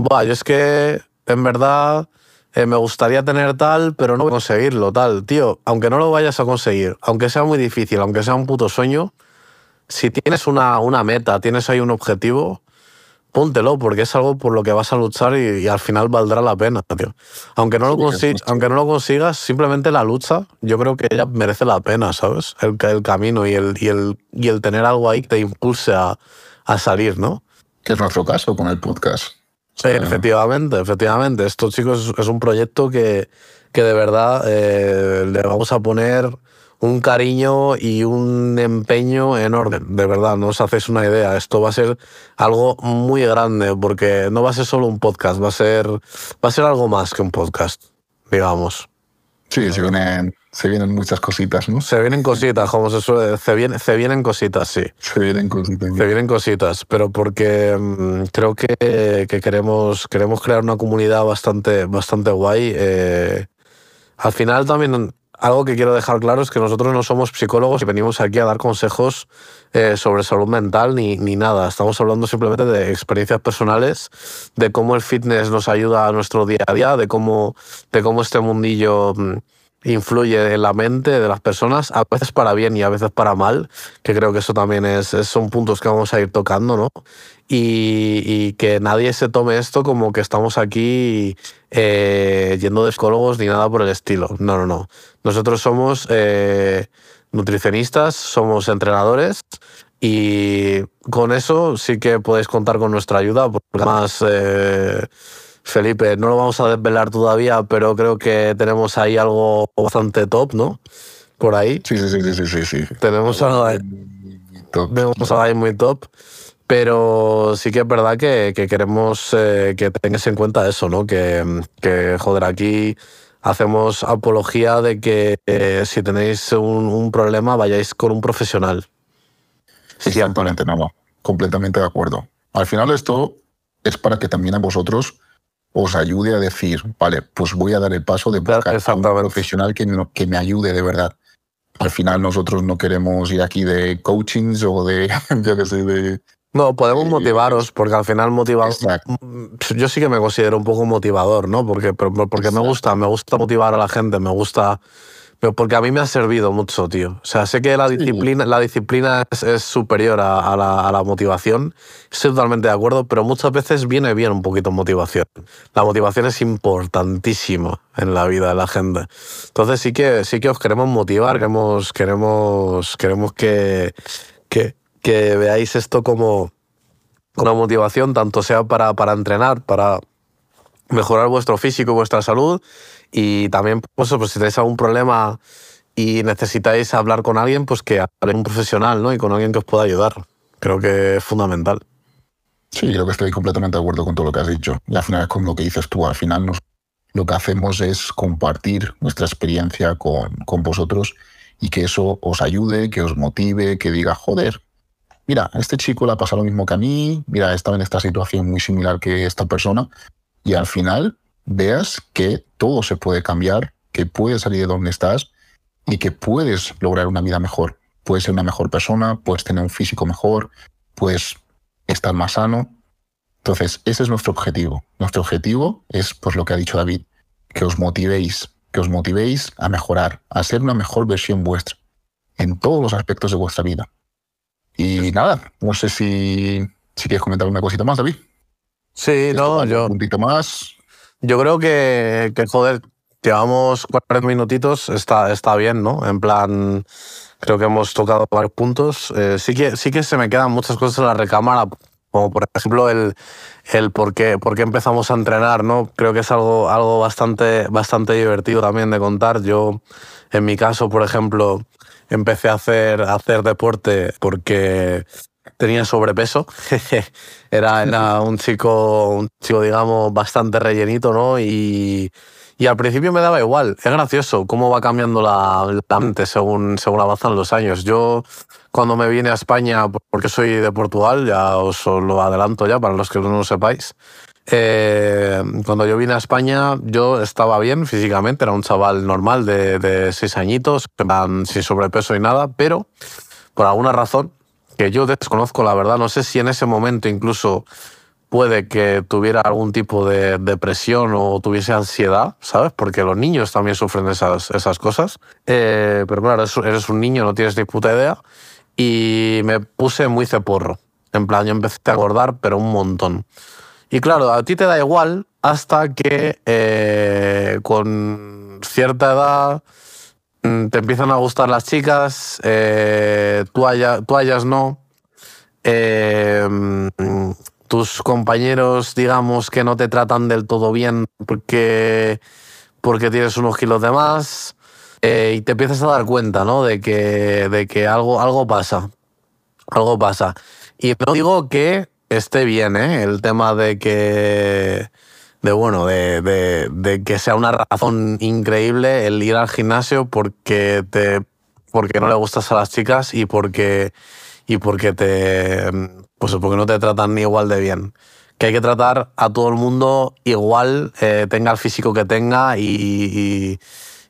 [SPEAKER 1] Buah, yo es que en verdad eh, me gustaría tener tal, pero no voy a conseguirlo, tal. Tío, aunque no lo vayas a conseguir, aunque sea muy difícil, aunque sea un puto sueño, si tienes una, una meta, tienes ahí un objetivo, póntelo, porque es algo por lo que vas a luchar y, al final valdrá la pena, tío. Aunque no, lo aunque no lo consigas, simplemente la lucha, yo creo que ella merece la pena, ¿sabes? El, el camino y el, y, el, y el tener algo ahí que te impulse a, a salir, ¿no?
[SPEAKER 2] Que es nuestro caso con el podcast.
[SPEAKER 1] Sí, efectivamente, efectivamente. Esto, chicos, es un proyecto que, que de verdad eh, le vamos a poner un cariño y un empeño enorme. De verdad, no os hacéis una idea. Esto va a ser algo muy grande porque no va a ser solo un podcast, va a ser, va a ser algo más que un podcast, digamos.
[SPEAKER 2] Sí, se vienen, se vienen muchas cositas, ¿no?
[SPEAKER 1] Se vienen cositas, como se suele decir. Se, viene, se vienen cositas, sí.
[SPEAKER 2] Se vienen cositas.
[SPEAKER 1] Se vienen cositas, pero porque mm, creo que, que, queremos, queremos crear una comunidad bastante, bastante guay. Eh, al final también algo que quiero dejar claro es que nosotros no somos psicólogos y venimos aquí a dar consejos eh, sobre salud mental ni, ni, nada. Estamos hablando simplemente de experiencias personales, de cómo el fitness nos ayuda a nuestro día a día, de cómo, de cómo este mundillo mm, influye en la mente de las personas, a veces para bien y a veces para mal, que creo que eso también es, son puntos que vamos a ir tocando, ¿no? Y, que nadie se tome esto como que estamos aquí eh, yendo de psicólogos ni nada por el estilo. No, no, no. Nosotros somos eh, nutricionistas, somos entrenadores y con eso sí que podéis contar con nuestra ayuda, porque. Eh, Felipe, no lo vamos a desvelar todavía, pero creo que tenemos ahí algo bastante top, ¿no? Por ahí.
[SPEAKER 2] Sí, sí, sí, sí, sí. sí.
[SPEAKER 1] Tenemos algo ahí, tenemos algo ahí muy top. Pero sí que es verdad que, queremos eh, que tengáis en cuenta eso, ¿no? Que, que joder, aquí hacemos apología de que eh, si tenéis un, problema vayáis con un profesional.
[SPEAKER 2] Sí, Exactamente, no, completamente de acuerdo. Al final esto es para que también a vosotros os ayude a decir, vale, pues voy a dar el paso de buscar a un profesional que, que me ayude de verdad. Al final nosotros no queremos ir aquí de coachings o de, yo qué sé, de...
[SPEAKER 1] No, podemos motivaros, porque al final motivar... Yo sí que me considero un poco motivador, ¿no? Porque, porque me gusta, me gusta motivar a la gente, me gusta pero porque a mí me ha servido mucho, tío. O sea, sé que la disciplina, la disciplina es, superior a, la, motivación, estoy totalmente de acuerdo, pero muchas veces viene bien un poquito motivación. La motivación es importantísima en la vida de la gente. Entonces sí que, sí que os queremos motivar, queremos, queremos, queremos que, que, que veáis esto como una motivación, tanto sea para, para entrenar, para mejorar vuestro físico y vuestra salud, y también, pues, pues, si tenéis algún problema y necesitáis hablar con alguien, pues que hable un profesional, ¿no? Y con alguien que os pueda ayudar. Creo que es fundamental.
[SPEAKER 2] Sí, creo que estoy completamente de acuerdo con todo lo que has dicho. Y al final es con lo que dices tú. Al final nos, lo que hacemos es compartir nuestra experiencia con, con vosotros y que eso os ayude, que os motive, que diga, joder, mira, a este chico le ha pasado lo mismo que a mí, mira, estaba en esta situación muy similar que esta persona. Y al final veas que todo se puede cambiar, que puedes salir de donde estás y que puedes lograr una vida mejor. Puedes ser una mejor persona, puedes tener un físico mejor, puedes estar más sano. Entonces, ese es nuestro objetivo. Nuestro objetivo es, pues lo que ha dicho David, que os motivéis, que os motivéis a mejorar, a ser una mejor versión vuestra en todos los aspectos de vuestra vida. Y nada, no sé si, si quieres comentar una cosita más, David.
[SPEAKER 1] Sí, no, yo.
[SPEAKER 2] Un puntito más.
[SPEAKER 1] Yo creo que, joder, llevamos 40 minutitos, está, está bien, ¿no? En plan, creo que hemos tocado varios puntos. Eh, sí, que, sí que se me quedan muchas cosas en la recámara, como por ejemplo el, el por, qué, por qué empezamos a entrenar, ¿no? Creo que es algo, algo bastante, bastante divertido también de contar. Yo, en mi caso, por ejemplo, empecé a hacer, a hacer deporte porque tenía sobrepeso. era, era un chico, un chico, digamos, bastante rellenito, ¿no? Y, y al principio me daba igual. Es gracioso cómo va cambiando la, mente según, según avanzan los años. Yo, cuando me vine a España, porque soy de Portugal, ya os lo adelanto ya para los que no lo sepáis, eh, cuando yo vine a España, yo estaba bien físicamente, era un chaval normal de, de seis añitos, sin sobrepeso y nada, pero por alguna razón que yo desconozco la verdad. No sé si en ese momento incluso puede que tuviera algún tipo de depresión o tuviese ansiedad, ¿sabes? Porque los niños también sufren esas, esas cosas. Eh, pero claro, eres un niño, no tienes ni puta idea. Y me puse muy ceporro. En plan, yo empecé a engordar, pero un montón. Y claro, a ti te da igual hasta que eh, con cierta edad te empiezan a gustar las chicas, eh, tú, hayas no. Eh, tus compañeros, digamos, que no te tratan del todo bien porque, porque tienes unos kilos de más. Eh, y te empiezas a dar cuenta, ¿no? De que, de que algo, algo pasa. Algo pasa. Y no digo que esté bien. El tema de que de bueno, de, de, que sea una razón increíble el ir al gimnasio porque te porque no le gustas a las chicas y porque y porque te pues porque no te tratan ni igual de bien. Que hay que tratar a todo el mundo igual, eh, tenga el físico que tenga y,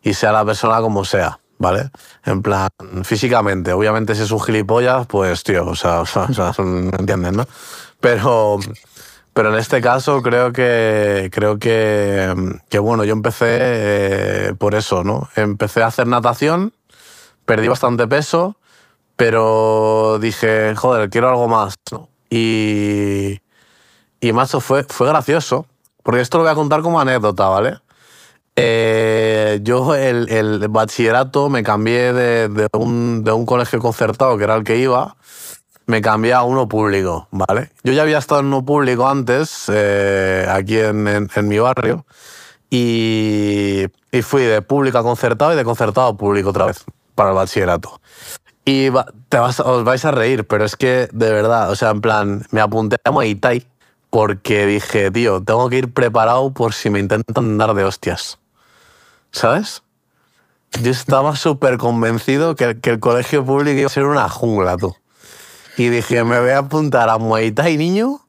[SPEAKER 1] y, sea la persona como sea. ¿vale? En plan, físicamente. Obviamente, si es un gilipollas, pues, tío, o sea, o sea, o sea ¿entiendes, no? Pero, pero en este caso creo que, creo que, que bueno, yo empecé eh, por eso, ¿no? Empecé a hacer natación, perdí bastante peso, pero dije, joder, quiero algo más, ¿no? Y, y macho, fue, fue gracioso, porque esto lo voy a contar como anécdota, ¿vale? Eh, yo el, el, bachillerato me cambié de, de, un, de un colegio concertado, que era el que iba, me cambié a uno público, ¿vale? Yo ya había estado en uno público antes, eh, aquí en, mi barrio, y, y, fui de público a concertado y de concertado a público otra vez para el bachillerato. Y te vas, os vais a reír, pero es que de verdad, o sea, en plan, me apunté a Muay porque dije, tío, tengo que ir preparado por si me intentan dar de hostias. ¿Sabes? Yo estaba súper convencido que, que el colegio público iba a ser una jungla, tú y dije, me voy a apuntar a Muay Thai, niño,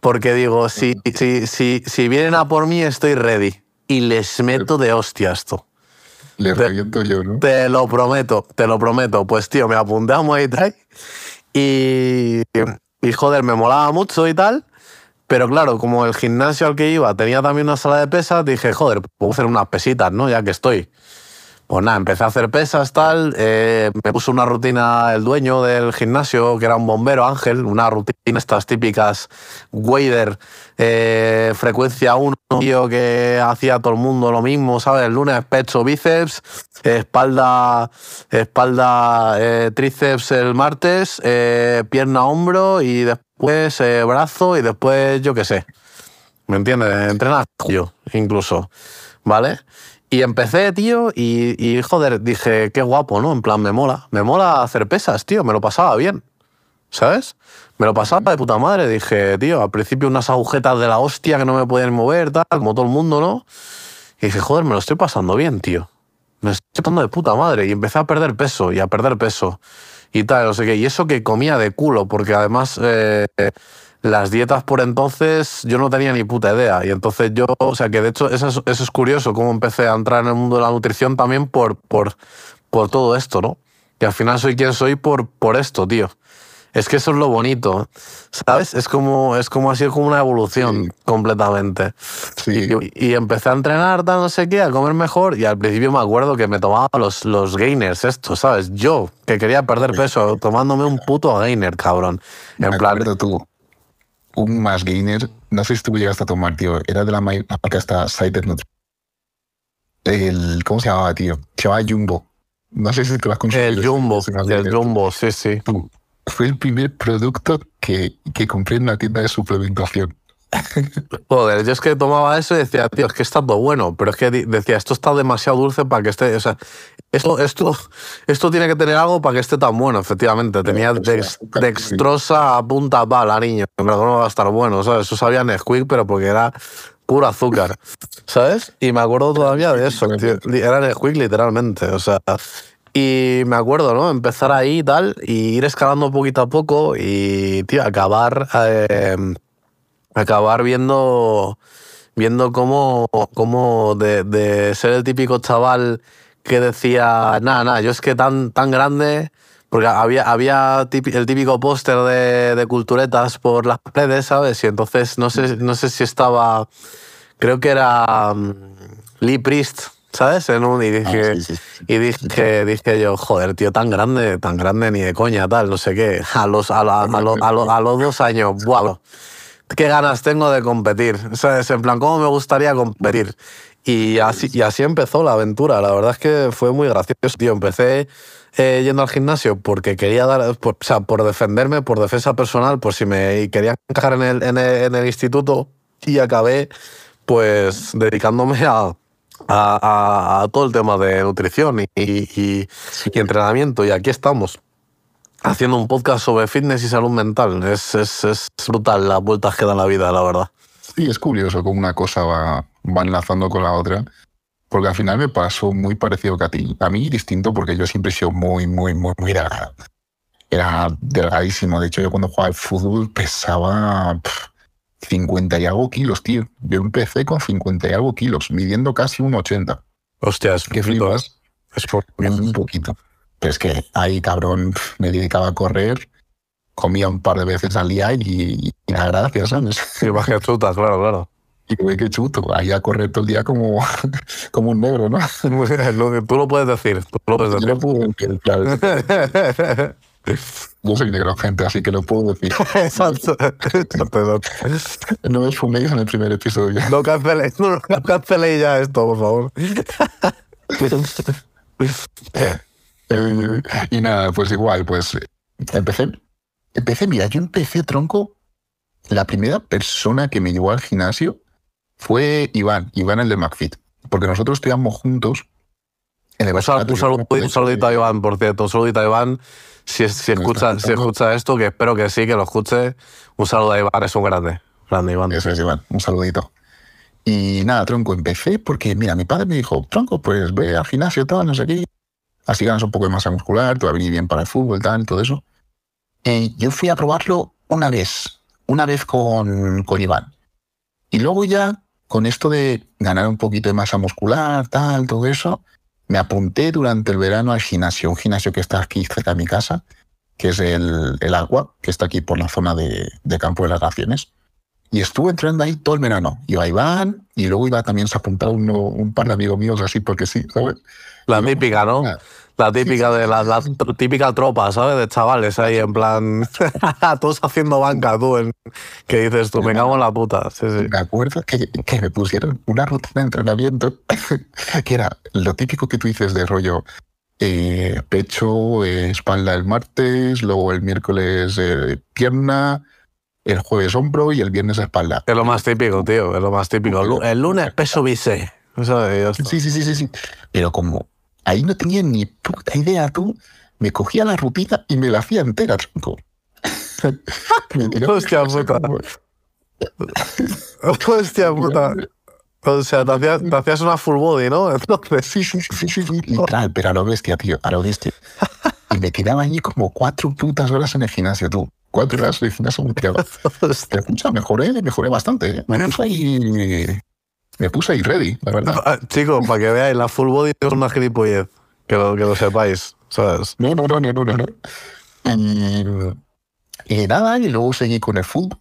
[SPEAKER 1] porque digo, si, si, si, si vienen a por mí, estoy ready. Y les meto de hostia esto.
[SPEAKER 2] Les reviento yo, ¿no?
[SPEAKER 1] Te lo prometo, te lo prometo. Pues, tío, me apunté a Muay Thai y, y, joder, me molaba mucho y tal. Pero claro, como el gimnasio al que iba tenía también una sala de pesas, dije, joder, puedo hacer unas pesitas, ¿no? Ya que estoy. Pues nada, empecé a hacer pesas, tal. eh, me puso una rutina el dueño del gimnasio, que era un bombero, Ángel, una rutina, estas típicas Wader, eh, frecuencia 1, tío, que hacía todo el mundo lo mismo, ¿sabes? El lunes pecho, bíceps, espalda, espalda, eh, tríceps el martes, pierna, hombro y después brazo y después yo qué sé. ¿Me entiendes? Entrenar yo, incluso. ¿Vale? Y empecé, tío, y, y, joder, dije, qué guapo, ¿no? En plan, me mola. Me mola hacer pesas, tío, me lo pasaba bien. ¿Sabes? Me lo pasaba de puta madre. Dije, tío, al principio unas agujetas de la hostia que no me podían mover, tal, como todo el mundo, ¿no? Y dije, joder, me lo estoy pasando bien, tío. Me estoy pasando de puta madre. Y empecé a perder peso y a perder peso. Y tal, no sé qué. Y eso que comía de culo, porque además eh, las dietas por entonces yo no tenía ni puta idea. Y entonces yo, o sea, que de hecho eso es, eso es curioso, cómo empecé a entrar en el mundo de la nutrición también por, por, por todo esto, ¿no? Que al final soy quien soy por, por esto, tío. Es que eso es lo bonito, ¿sabes? Es como, es como así como una evolución
[SPEAKER 2] Sí.
[SPEAKER 1] completamente.
[SPEAKER 2] Sí.
[SPEAKER 1] Y, y empecé a entrenar, tal, no sé qué, a comer mejor. Y al principio me acuerdo que me tomaba los, los gainers, estos, ¿sabes? Yo, que quería perder peso, tomándome un puto gainer, cabrón. En
[SPEAKER 2] Me
[SPEAKER 1] plan,
[SPEAKER 2] acuerdo tú, un más gainer, no sé si tú llegaste a tomar, tío, era de la ma- la marca esta Cited Nutri. El, ¿cómo se llamaba, tío? Se llamaba Jumbo. No sé si tú lo has consumido.
[SPEAKER 1] el Jumbo, el. Jumbo, sí, sí.
[SPEAKER 2] Fue el primer producto que, que compré en una tienda de suplementación.
[SPEAKER 1] Joder, yo es que tomaba eso y decía, tío, es que está todo bueno, pero es que decía, esto está demasiado dulce para que esté, o sea, esto, esto, esto tiene que tener algo para que esté tan bueno, efectivamente. Tenía dex- dextrosa a punta pala, niño. En verdad no va a estar bueno, ¿sabes? Eso sabía Nesquik, pero porque era puro azúcar, ¿sabes? Y me acuerdo todavía de eso, tío. Era Nesquik literalmente, o sea... Y me acuerdo, ¿no? Empezar ahí y tal, y ir escalando poquito a poco y, tío, acabar... eh, acabar viendo viendo cómo, cómo de, de ser el típico chaval que decía, nada, nada, yo es que tan, tan grande, porque había, había típi- el típico póster de, de culturetas por las redes, ¿sabes? Y entonces no sé, no sé si estaba, creo que era mm, Lee Priest, ¿sabes? En un, y dije,
[SPEAKER 2] Ah, sí, sí, sí.
[SPEAKER 1] y dije, dije yo, joder, tío, tan grande, tan grande ni de coña, tal, no sé qué. A los, a, la- a lo- a lo- a los dos años, ¡buah! Qué ganas tengo de competir. ¿Sabes? En plan, ¿cómo me gustaría competir? Y así, y así empezó la aventura. La verdad es que fue muy gracioso, tío. Empecé eh, yendo al gimnasio porque quería dar, por, o sea, por defenderme, por defensa personal, por si me quería encajar en el, en el, en el instituto y acabé pues dedicándome a, a, a- a todo el tema de nutrición y, y- y- y entrenamiento. Y aquí estamos, haciendo un podcast sobre fitness y salud mental. Es, es, es brutal las vueltas que da la vida, la verdad.
[SPEAKER 2] Sí, es curioso cómo una cosa va, va enlazando con la otra. Porque al final me pasó muy parecido que a ti. A mí distinto porque yo siempre he sido muy, muy, muy, muy delgado. Era delgadísimo. De hecho, yo cuando jugaba al fútbol pesaba pf, 50 y algo kilos, tío. Yo empecé con 50 y algo kilos, midiendo casi un 80.
[SPEAKER 1] Hostia, es
[SPEAKER 2] ¿Qué flipas?
[SPEAKER 1] Es por-
[SPEAKER 2] Un poquito. Pero es que ahí, cabrón, me dedicaba a correr, comía un par de veces al día y, y nada, gracias, ¿sabes?
[SPEAKER 1] Sí, más que chutas, claro, claro.
[SPEAKER 2] Y güey, qué chuto, ahí a correr todo el día como, como un negro, ¿no?
[SPEAKER 1] Tú lo puedes decir. Tú lo puedes
[SPEAKER 2] Yo lo puedo decir, claro.
[SPEAKER 1] decir.
[SPEAKER 2] Yo soy negro, gente, así que lo puedo decir.
[SPEAKER 1] Exacto.
[SPEAKER 2] No me fuméis en el primer episodio.
[SPEAKER 1] No canceléis, no, no canceléis ya esto, por favor.
[SPEAKER 2] Eh, y nada, pues igual, pues empecé. Empecé, mira, yo empecé tronco. La primera persona que me llevó al gimnasio fue Iván, Iván el de McFit. Porque nosotros estudiamos juntos en el
[SPEAKER 1] Un, un saludo- un saludito a Iván, por cierto. Un saludito a Iván. Si, si,
[SPEAKER 2] ¿Me
[SPEAKER 1] escucha, si escucha esto, que espero que sí, que lo escuche. Un saludo a Iván, es un grande. Grande, Iván.
[SPEAKER 2] Eso es, Iván, un saludito. Y nada, tronco, empecé porque, mira, mi padre me dijo, tronco, pues ve al gimnasio, tal, no sé qué. Así ganas un poco de masa muscular, te va a venir bien para el fútbol, tal, todo eso. Y yo fui a probarlo una vez, una vez con, con Iván. Y luego ya, con esto de ganar un poquito de masa muscular, tal, todo eso, me apunté durante el verano al gimnasio, un gimnasio que está aquí cerca de mi casa, que es el, el Agua, que está aquí por la zona de, de Campo de las Naciones. Y estuve entrenando ahí todo el verano. Iba Iván y luego iba también se apuntaba un par de amigos míos así porque sí, ¿sabes?
[SPEAKER 1] La típica, ¿no? La típica de la, la típica tropa, ¿sabes? De chavales ahí en plan. todos haciendo banca, tú. En, que dices tú, me cago en la puta. Sí, sí.
[SPEAKER 2] Me acuerdo que, que me pusieron una rutina de entrenamiento que era lo típico que tú dices de rollo. eh, pecho, eh, espalda el martes, luego el miércoles eh, pierna, el jueves hombro y el viernes espalda.
[SPEAKER 1] Es lo más típico, tío. Es lo más típico. El, lu- el lunes peso. Ya está.
[SPEAKER 2] Sí, sí, sí, sí, sí. Pero como ahí no tenía ni puta idea tú, me cogía la rutina y me la hacía entera, tronco.
[SPEAKER 1] Hostia puta. Hostia puta. O sea, te hacías, te hacías una full body, ¿no? Entonces.
[SPEAKER 2] Sí, sí, sí, sí, sí, literal, pero a lo bestia, tío, a lo bestia. Y me tiraba allí como cuatro putas horas en el gimnasio, tú. Cuatro horas en el gimnasio me. Pero escucha, mejoré, mejoré bastante. ¿eh? Me me puse ahí ready, la verdad.
[SPEAKER 1] Ah, Chicos, para que veáis, la full body es una gilipollez. Que lo, que lo sepáis, ¿sabes?
[SPEAKER 2] No, no, no, no, no, no. no. Y, y nada, y luego seguí con el fútbol.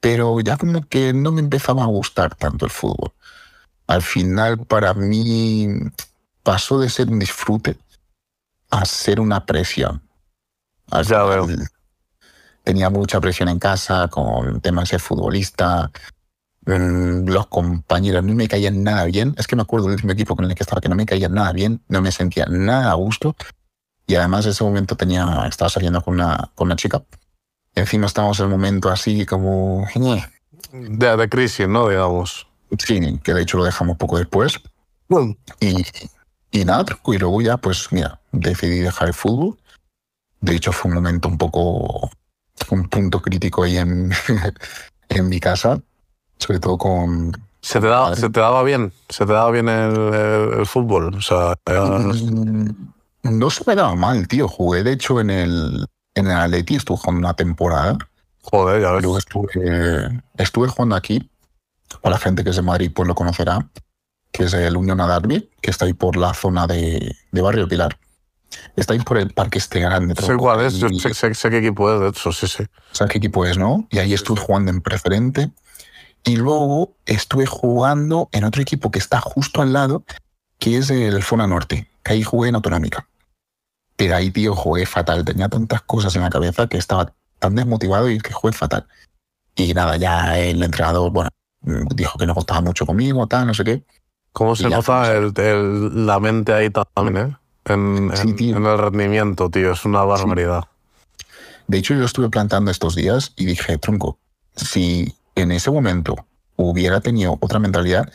[SPEAKER 2] Pero ya como que no me empezaba a gustar tanto el fútbol. Al final, para mí, pasó de ser un disfrute a ser una presión. Al
[SPEAKER 1] Ya
[SPEAKER 2] final,
[SPEAKER 1] veo.
[SPEAKER 2] Tenía mucha presión en casa con temas de ser futbolista. Los compañeros no me caían nada bien. Es que me acuerdo del último equipo con el que estaba que no me caían nada bien, no me sentía nada a gusto. Y además en ese momento tenía, estaba saliendo con una, con una chica. Encima estábamos en un momento así como... "Eh".
[SPEAKER 1] De, de crisis, ¿no? Digamos.
[SPEAKER 2] Sí, que de hecho lo dejamos poco después. Y, y nada, y luego ya, pues mira, decidí dejar el fútbol. De hecho, fue un momento un poco, un punto crítico ahí en, en mi casa, sobre todo con...
[SPEAKER 1] ¿Se te, daba. ¿Se te daba bien? ¿Se te daba bien el, el- el fútbol? O sea, era-
[SPEAKER 2] Mm, No se me daba mal, tío. Jugué, de hecho, en el, en el Atleti, estuve jugando una temporada.
[SPEAKER 1] joder, ya ves.
[SPEAKER 2] Luego estuve, estuve jugando aquí, o la gente que es de Madrid pues lo conocerá, que es el Unión Adarbi, que está ahí por la zona de, de Barrio Pilar. Está ahí por el parque este grande.
[SPEAKER 1] Sé cuál es, yo sé, sé- sé qué equipo es, de hecho, sí, sí.
[SPEAKER 2] ¿Sabes qué equipo es, no? Y ahí estuve jugando en preferente. Y luego estuve jugando en otro equipo que está justo al lado, que es el Zona Norte, que ahí jugué en autonómica. Pero ahí, tío, jugué fatal. Tenía tantas cosas en la cabeza que estaba tan desmotivado y que jugué fatal. Y nada, ya el entrenador, bueno, dijo que no contaba mucho conmigo, tal, no sé qué.
[SPEAKER 1] ¿Cómo se nota el, el- la mente ahí también, eh? En,
[SPEAKER 2] Sí,
[SPEAKER 1] en-
[SPEAKER 2] tío.
[SPEAKER 1] en el rendimiento, tío. Es una barbaridad.
[SPEAKER 2] De hecho, yo estuve plantando estos días y dije, tronco, si en ese momento hubiera tenido otra mentalidad,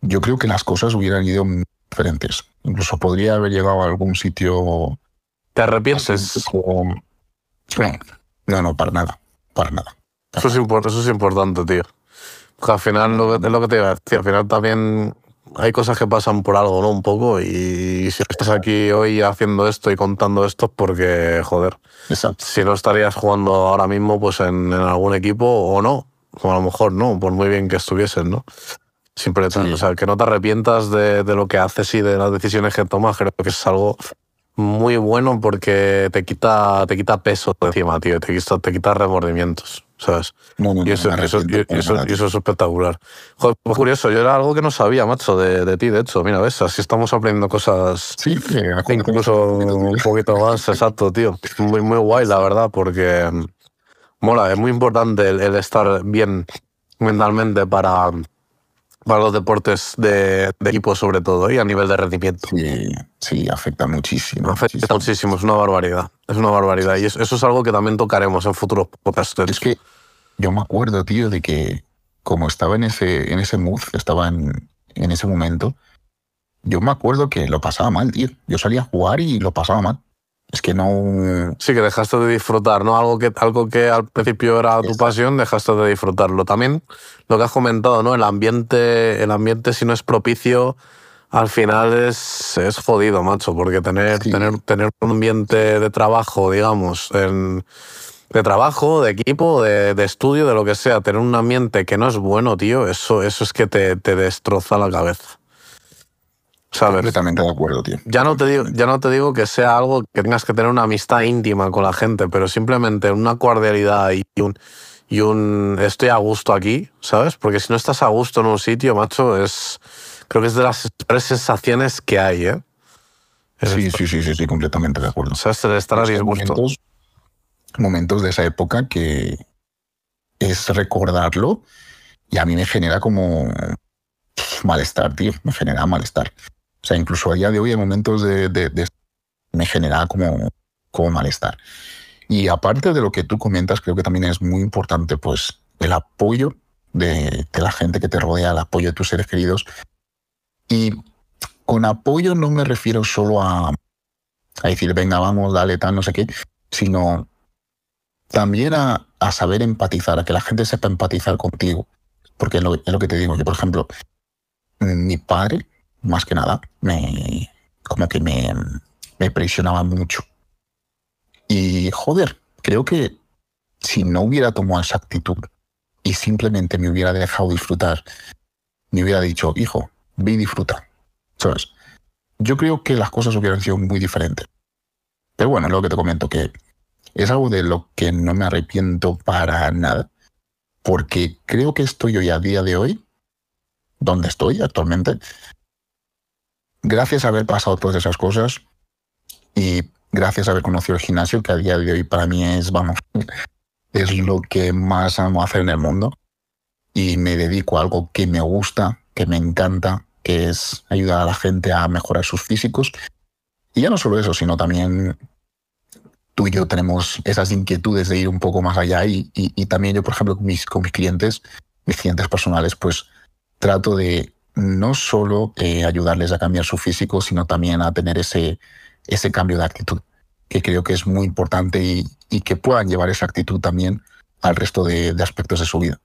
[SPEAKER 2] yo creo que las cosas hubieran ido diferentes. Incluso podría haber llegado a algún sitio.
[SPEAKER 1] ¿Te arrepientes?
[SPEAKER 2] poco- No, no, para nada. Para nada.
[SPEAKER 1] Eso es, impor- eso es importante, tío. Porque al final, lo que, es lo que te iba a decir, al final también hay cosas que pasan por algo, ¿no? Un poco. Y si estás aquí hoy haciendo esto y contando esto es porque, joder,
[SPEAKER 2] Exacto.
[SPEAKER 1] si no estarías jugando ahora mismo pues en, en algún equipo o no. O a lo mejor no, por muy bien que estuvieses, ¿no? Siempre,
[SPEAKER 2] Sí.
[SPEAKER 1] o sea, que no te arrepientas de, de lo que haces y de las decisiones que tomas, creo que es algo muy bueno porque te quita, te quita peso de encima, tío, te quita, te quita remordimientos, ¿sabes?
[SPEAKER 2] No, no,
[SPEAKER 1] Y eso, eso- y eso- y eso es espectacular. Joder, pues curioso, yo era algo que no sabía, macho, de, de ti, de hecho. Mira, ves, así estamos aprendiendo cosas
[SPEAKER 2] Sí,
[SPEAKER 1] incluso un poquito más, exacto, tío. Muy, muy guay, la verdad, porque mola, es muy importante el, el estar bien mentalmente para, para los deportes de, de equipo, sobre todo, y a nivel de rendimiento.
[SPEAKER 2] Sí, sí, afecta muchísimo.
[SPEAKER 1] Afecta
[SPEAKER 2] muchísimo.
[SPEAKER 1] muchísimo, es una barbaridad. Es una barbaridad. Y eso, eso es algo que también tocaremos en futuros podcasts.
[SPEAKER 2] Es que yo me acuerdo, tío, de que como estaba en ese, en ese mood, estaba en, en ese momento, yo me acuerdo que lo pasaba mal, tío. Yo salía a jugar y lo pasaba mal. Es que no...
[SPEAKER 1] Sí, que dejaste de disfrutar, ¿no? Algo que, algo que al principio era tu pasión, dejaste de disfrutarlo. También lo que has comentado, ¿no? El ambiente, el ambiente si no es propicio, al final es, es jodido, macho, porque tener,
[SPEAKER 2] Sí.
[SPEAKER 1] tener, tener un ambiente de trabajo, digamos, en- de trabajo, de equipo, de, de estudio, de lo que sea, tener un ambiente que no es bueno, tío, eso, eso es que te, te destroza la cabeza. ¿Sabes?
[SPEAKER 2] Completamente de acuerdo, tío.
[SPEAKER 1] Ya no, te digo, ya no te digo que sea algo que tengas que tener una amistad íntima con la gente, pero simplemente una cordialidad y, un, y un estoy a gusto aquí, ¿sabes? Porque si no estás a gusto en un sitio, macho, es creo que es de las peores sensaciones que hay, ¿eh?
[SPEAKER 2] sí, sí, sí, sí, sí, completamente de acuerdo.
[SPEAKER 1] O sea, se estar a disgusto.
[SPEAKER 2] Momentos, momentos de esa época que es recordarlo y a mí me genera como malestar, tío, me genera malestar. O sea, incluso a día de hoy hay momentos de, me genera como, como malestar. Y aparte de lo que tú comentas, creo que también es muy importante, pues, el apoyo de, la gente que te rodea, el apoyo de tus seres queridos. Y con apoyo no me refiero solo a, a decir, venga, vamos, dale, tal, no sé qué, sino también a, saber empatizar, a que la gente sepa empatizar contigo. Porque es lo, lo que te digo, yo, por ejemplo, mi padre, más que nada, me, como que me, me presionaba mucho. Y joder, creo que si no hubiera tomado esa actitud y simplemente me hubiera dejado disfrutar, me hubiera dicho, hijo, ve y disfruta. ¿Sabes? Yo creo que las cosas hubieran sido muy diferentes. Pero bueno, lo que te comento, que es algo de lo que no me arrepiento para nada, porque creo que estoy hoy a día de hoy, donde estoy actualmente, gracias a haber pasado todas esas cosas y gracias a haber conocido el gimnasio, que a día de hoy para mí es, vamos, es lo que más amo hacer en el mundo. Y me dedico a algo que me gusta, que me encanta, que es ayudar a la gente a mejorar sus físicos. Y ya no solo eso, sino también tú y yo tenemos esas inquietudes de ir un poco más allá y, y, también yo, por ejemplo, con mis, con mis clientes, mis clientes personales, pues trato de no solo eh, ayudarles a cambiar su físico, sino también a tener ese, ese cambio de actitud, que creo que es muy importante y, y que puedan llevar esa actitud también al resto de, de, aspectos de su vida.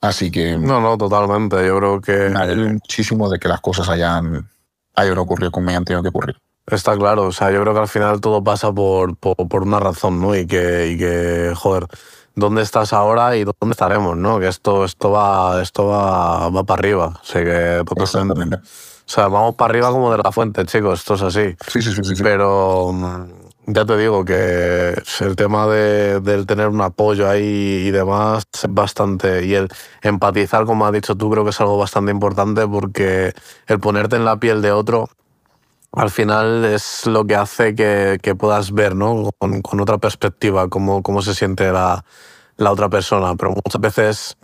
[SPEAKER 2] Así que...
[SPEAKER 1] No, no, totalmente. Yo creo que...
[SPEAKER 2] Muchísimo de que las cosas hayan, hayan ocurrido como hayan tenido que ocurrir.
[SPEAKER 1] Está claro, o sea, yo creo que al final todo pasa por, por, por una razón, ¿no? Y que, y que, joder, ¿dónde estás ahora y dónde estaremos, no? Que esto, esto va, esto va, va para arriba. Sea, que. O sea, vamos para arriba como de la fuente, chicos, esto es así.
[SPEAKER 2] Sí, sí, sí. sí, sí.
[SPEAKER 1] Pero ya te digo que el tema de, del tener un apoyo ahí y demás es bastante. Y el empatizar, como has dicho tú, creo que es algo bastante importante porque el ponerte en la piel de otro al final es lo que hace que, que puedas ver ¿no? con, con, otra perspectiva cómo, cómo se siente la, la, otra persona. Pero muchas veces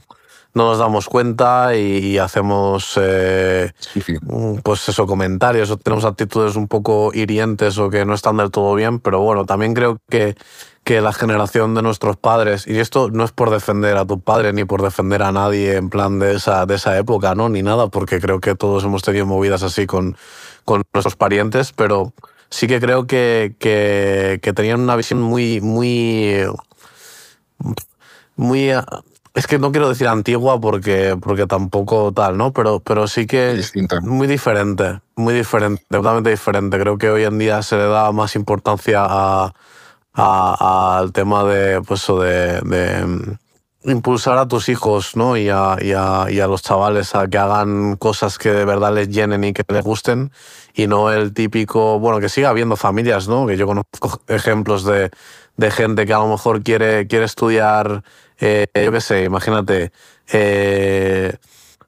[SPEAKER 1] no nos damos cuenta y, hacemos eh,
[SPEAKER 2] sí, sí.
[SPEAKER 1] pues eso, comentarios o tenemos actitudes un poco hirientes o que no están del todo bien. Pero bueno, también creo que, que la generación de nuestros padres, y esto no es por defender a tu padre ni por defender a nadie en plan de esa, de esa época, ¿no? ni nada, porque creo que todos hemos tenido movidas así con con nuestros parientes, pero sí que creo que, que, que tenían una visión muy, muy, muy, es que no quiero decir antigua porque, porque tampoco tal, ¿no? Pero, pero sí que
[SPEAKER 2] Distinta.
[SPEAKER 1] muy diferente, muy diferente, totalmente diferente. Creo que hoy en día se le da más importancia a, a, al tema de, pues, de, de impulsar a tus hijos ¿no? y, a, y, a, y, a, los chavales a que hagan cosas que de verdad les llenen y que les gusten y no el típico, bueno, que siga habiendo familias, ¿no? que yo conozco ejemplos de, de gente que a lo mejor quiere, quiere estudiar, eh, yo qué sé, imagínate, eh,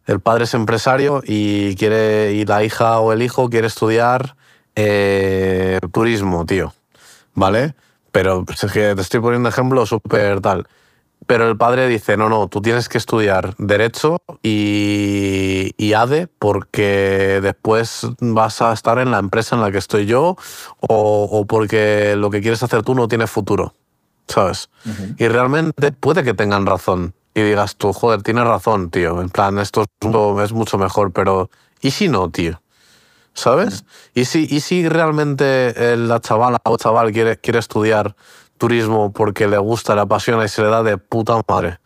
[SPEAKER 1] el padre es empresario y, quiere, y la hija o el hijo quiere estudiar eh, turismo, tío, ¿vale? Pero es que te estoy poniendo ejemplo súper tal pero el padre dice, no, no, tú tienes que estudiar Derecho y, y, ADE porque después vas a estar en la empresa en la que estoy yo o, o porque lo que quieres hacer tú no tiene futuro, ¿sabes? Uh -huh. Y realmente puede que tengan razón y digas tú, joder, tienes razón, tío, en plan, esto es mucho mejor, pero ¿y si no, tío? ¿Sabes? Uh -huh. ¿Y, si, ¿Y si realmente la chavala o chaval quiere, quiere estudiar turismo porque le gusta, le apasiona y se le da de puta madre.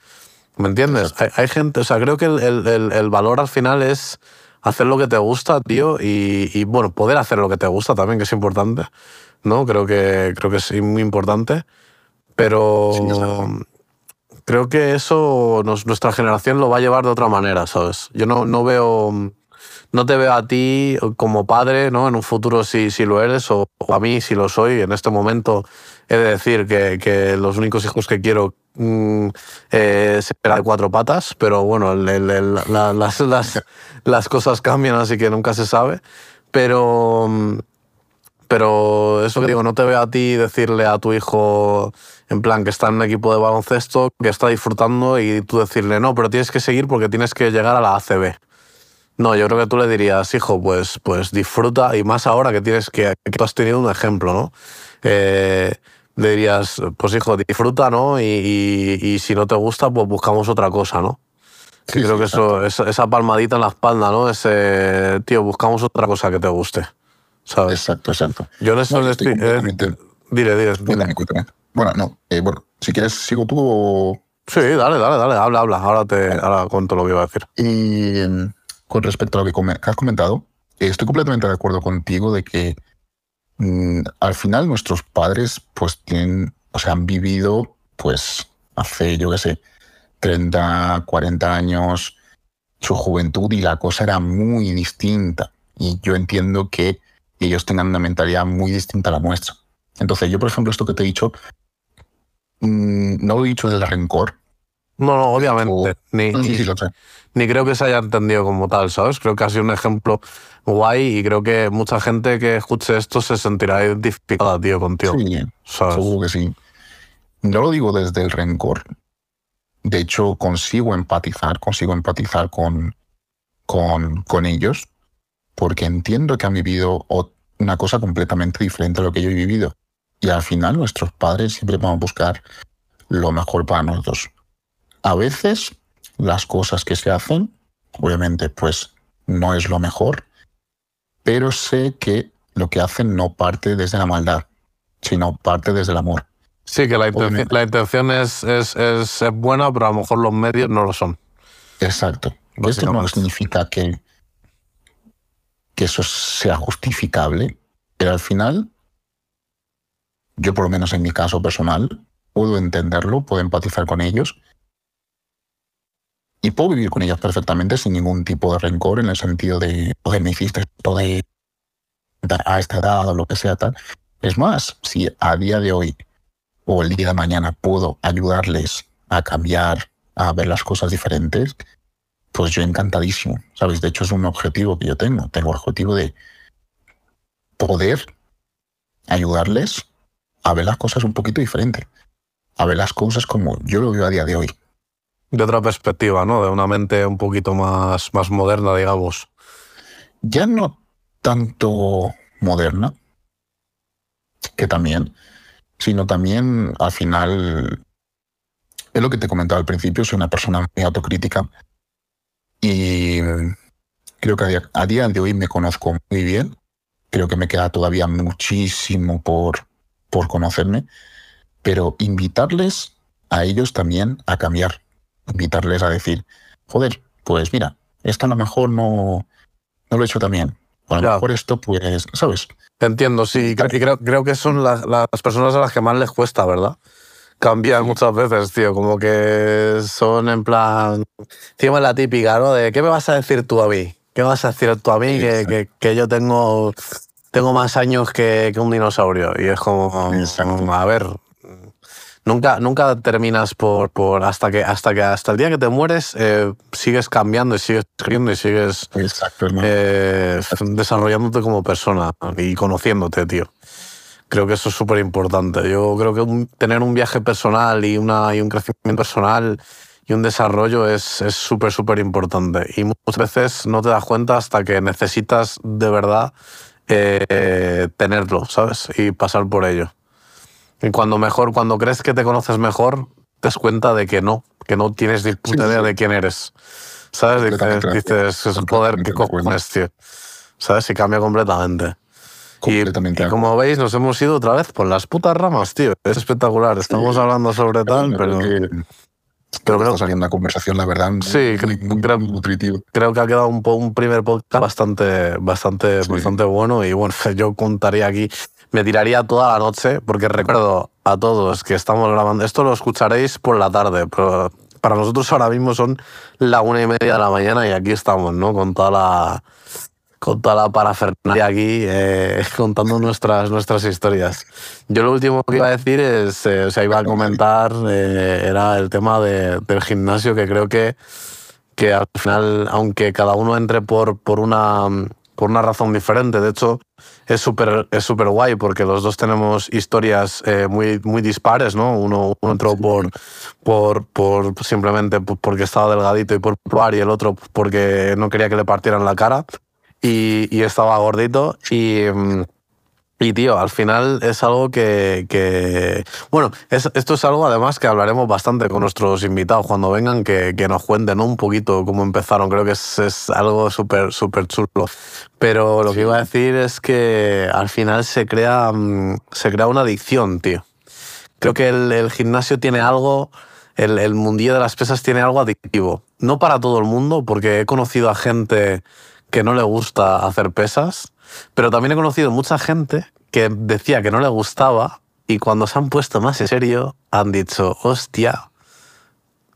[SPEAKER 1] ¿Me entiendes? Hay, hay, gente, o sea, creo que el, el, el, valor al final es hacer lo que te gusta, tío, y, y, bueno, poder hacer lo que te gusta también, que es importante, ¿no? Creo que, creo que es muy importante, pero sí, creo que eso nos, nuestra generación lo va a llevar de otra manera, ¿sabes? Yo no, no veo no te veo a ti como padre, ¿no? En un futuro si, si lo eres, o, a mí si lo soy. En este momento he de decir que, que, los únicos hijos que quiero mm, eh, de cuatro patas, pero bueno, las, las, las, cosas cambian, así que nunca se sabe. Pero, mm, pero eso que digo, no te veo a ti decirle a tu hijo, en plan, que está en un equipo de baloncesto, que está disfrutando, y tú decirle, no, pero tienes que seguir porque tienes que llegar a la ACB. No, yo creo que tú le dirías, hijo, pues, pues disfruta, y más ahora que tienes que, que tú has tenido un ejemplo, ¿no? Eh, le dirías, pues hijo, disfruta, ¿no? Y, si no te gusta, pues buscamos otra cosa, ¿no? Sí, creo que eso, esa, palmadita en la espalda, ¿no? Ese, tío, buscamos otra cosa que te guste, ¿sabes?
[SPEAKER 2] Exacto, exacto.
[SPEAKER 1] Yo en eso le estoy... Eh, dile, dile.
[SPEAKER 2] Bueno, no, eh, bueno, si quieres, ¿sigo tú o...?
[SPEAKER 1] Sí, dale, dale, dale, habla, habla. Ahora te ahora cuento lo que iba a decir.
[SPEAKER 2] Y con respecto a lo que has comentado, estoy completamente de acuerdo contigo de que Mm, al final nuestros padres pues tienen, o sea, han vivido pues hace, yo qué sé, 30, 40 años su juventud y la cosa era muy distinta. Y yo entiendo que ellos tengan una mentalidad muy distinta a la nuestra. Entonces, yo, por ejemplo, esto que te he dicho, mm, no lo he dicho del rencor.
[SPEAKER 1] No, no, obviamente. ni, ni creo que se haya entendido como tal, ¿sabes? Creo que ha sido un ejemplo guay y creo que mucha gente que escuche esto se sentirá identificada, tío, contigo.
[SPEAKER 2] Sí, seguro que sí. No lo digo desde el rencor. De hecho, consigo empatizar, consigo empatizar con, con, con ellos, porque entiendo que han vivido una cosa completamente diferente a lo que yo he vivido. Y al final nuestros padres siempre van a buscar lo mejor para nosotros. A veces las cosas que se hacen, obviamente, pues no es lo mejor, pero sé que lo que hacen no parte desde la maldad, sino parte desde el amor.
[SPEAKER 1] Sí, que la intención, la intención es, es, es, buena, pero a lo mejor los medios no lo son.
[SPEAKER 2] Exacto. Esto no significa que, que eso sea justificable, pero al final, yo por lo menos en mi caso personal, puedo entenderlo, puedo empatizar con ellos y puedo vivir con ellas perfectamente sin ningún tipo de rencor en el sentido de, me hiciste esto de a esta edad o lo que sea tal. Es más, si a día de hoy o el día de mañana puedo ayudarles a cambiar, a ver las cosas diferentes, pues yo encantadísimo, ¿sabes? De hecho es un objetivo que yo tengo. Tengo el objetivo de poder ayudarles a ver las cosas un poquito diferente, a ver las cosas como yo lo veo a día de hoy
[SPEAKER 1] de otra perspectiva, ¿no? De una mente un poquito más, más moderna, digamos.
[SPEAKER 2] Ya no tanto moderna, que también, sino también al final, es lo que te comentaba al principio, soy una persona muy autocrítica y creo que a día, a día de hoy me conozco muy bien, creo que me queda todavía muchísimo por, por conocerme, pero invitarles a ellos también a cambiar invitarles a decir, joder, pues mira, esto a lo mejor no, no lo he hecho también. O a lo mejor esto, pues, ¿sabes?
[SPEAKER 1] Entiendo, sí. creo, creo que son las, las, personas a las que más les cuesta, ¿verdad? Cambiar muchas veces, tío. Como que son en plan. Encima la típica, ¿no? De ¿qué me vas a decir tú a mí? ¿Qué vas a decir tú a mí que, que, que, yo tengo, tengo más años que, que, un dinosaurio? Y es como. A ver, nunca, nunca terminas por, por hasta que hasta que hasta el día que te mueres eh, sigues cambiando y sigues creciendo y sigues eh, desarrollándote como persona y conociéndote, tío. Creo que eso es súper importante. Yo creo que tener un viaje personal y, una, y un crecimiento personal y un desarrollo es súper, súper importante. Y muchas veces no te das cuenta hasta que necesitas de verdad eh, tenerlo, ¿sabes? Y pasar por ello. Y cuando mejor, cuando crees que te conoces mejor, te das cuenta de que no, que no tienes ni puta idea de quién eres. ¿Sabes? Dices, es un poder que cojones, tío. ¿Sabes? Y cambia completamente.
[SPEAKER 2] Completamente.
[SPEAKER 1] Y, como veis, nos hemos ido otra vez por las putas ramas, tío. Es espectacular. Estamos hablando sobre tal, pero.
[SPEAKER 2] Pero creo que saliendo una conversación, la verdad,
[SPEAKER 1] sí, muy, creo, nutritivo. Creo que ha quedado un, un primer podcast bastante, bastante, bastante bueno. Y bueno, yo contaría aquí me tiraría toda la noche, porque recuerdo a todos que estamos grabando, esto lo escucharéis por la tarde, pero para nosotros ahora mismo son la una y media de la mañana y aquí estamos, ¿no? Con toda la, con toda la parafernalia aquí eh, contando nuestras, nuestras historias. Yo lo último que iba a decir es, eh, o sea, iba a comentar, eh, era el tema de, del gimnasio, que creo que, que al final, aunque cada uno entre por, por, una, por una razón diferente, de hecho, es súper es super guay porque los dos tenemos historias muy, muy dispares, ¿no? Uno, uno entró por, por, por simplemente porque estaba delgadito y por probar y el otro porque no quería que le partieran la cara. Y, estaba gordito y... Y tío, al final es algo que. que bueno, esto es algo además que hablaremos bastante con nuestros invitados cuando vengan, que, que nos cuenten un poquito cómo empezaron. Creo que es, es algo súper, súper chulo. Pero lo que iba a decir es que al final se crea, mm, se crea una adicción, tío. Creo que el, el gimnasio tiene algo. El, el mundillo de las pesas tiene algo adictivo. No para todo el mundo, porque he conocido a gente que no le gusta hacer pesas, pero también he conocido mucha gente que decía que no le gustaba y cuando se han puesto más en serio han dicho, hostia,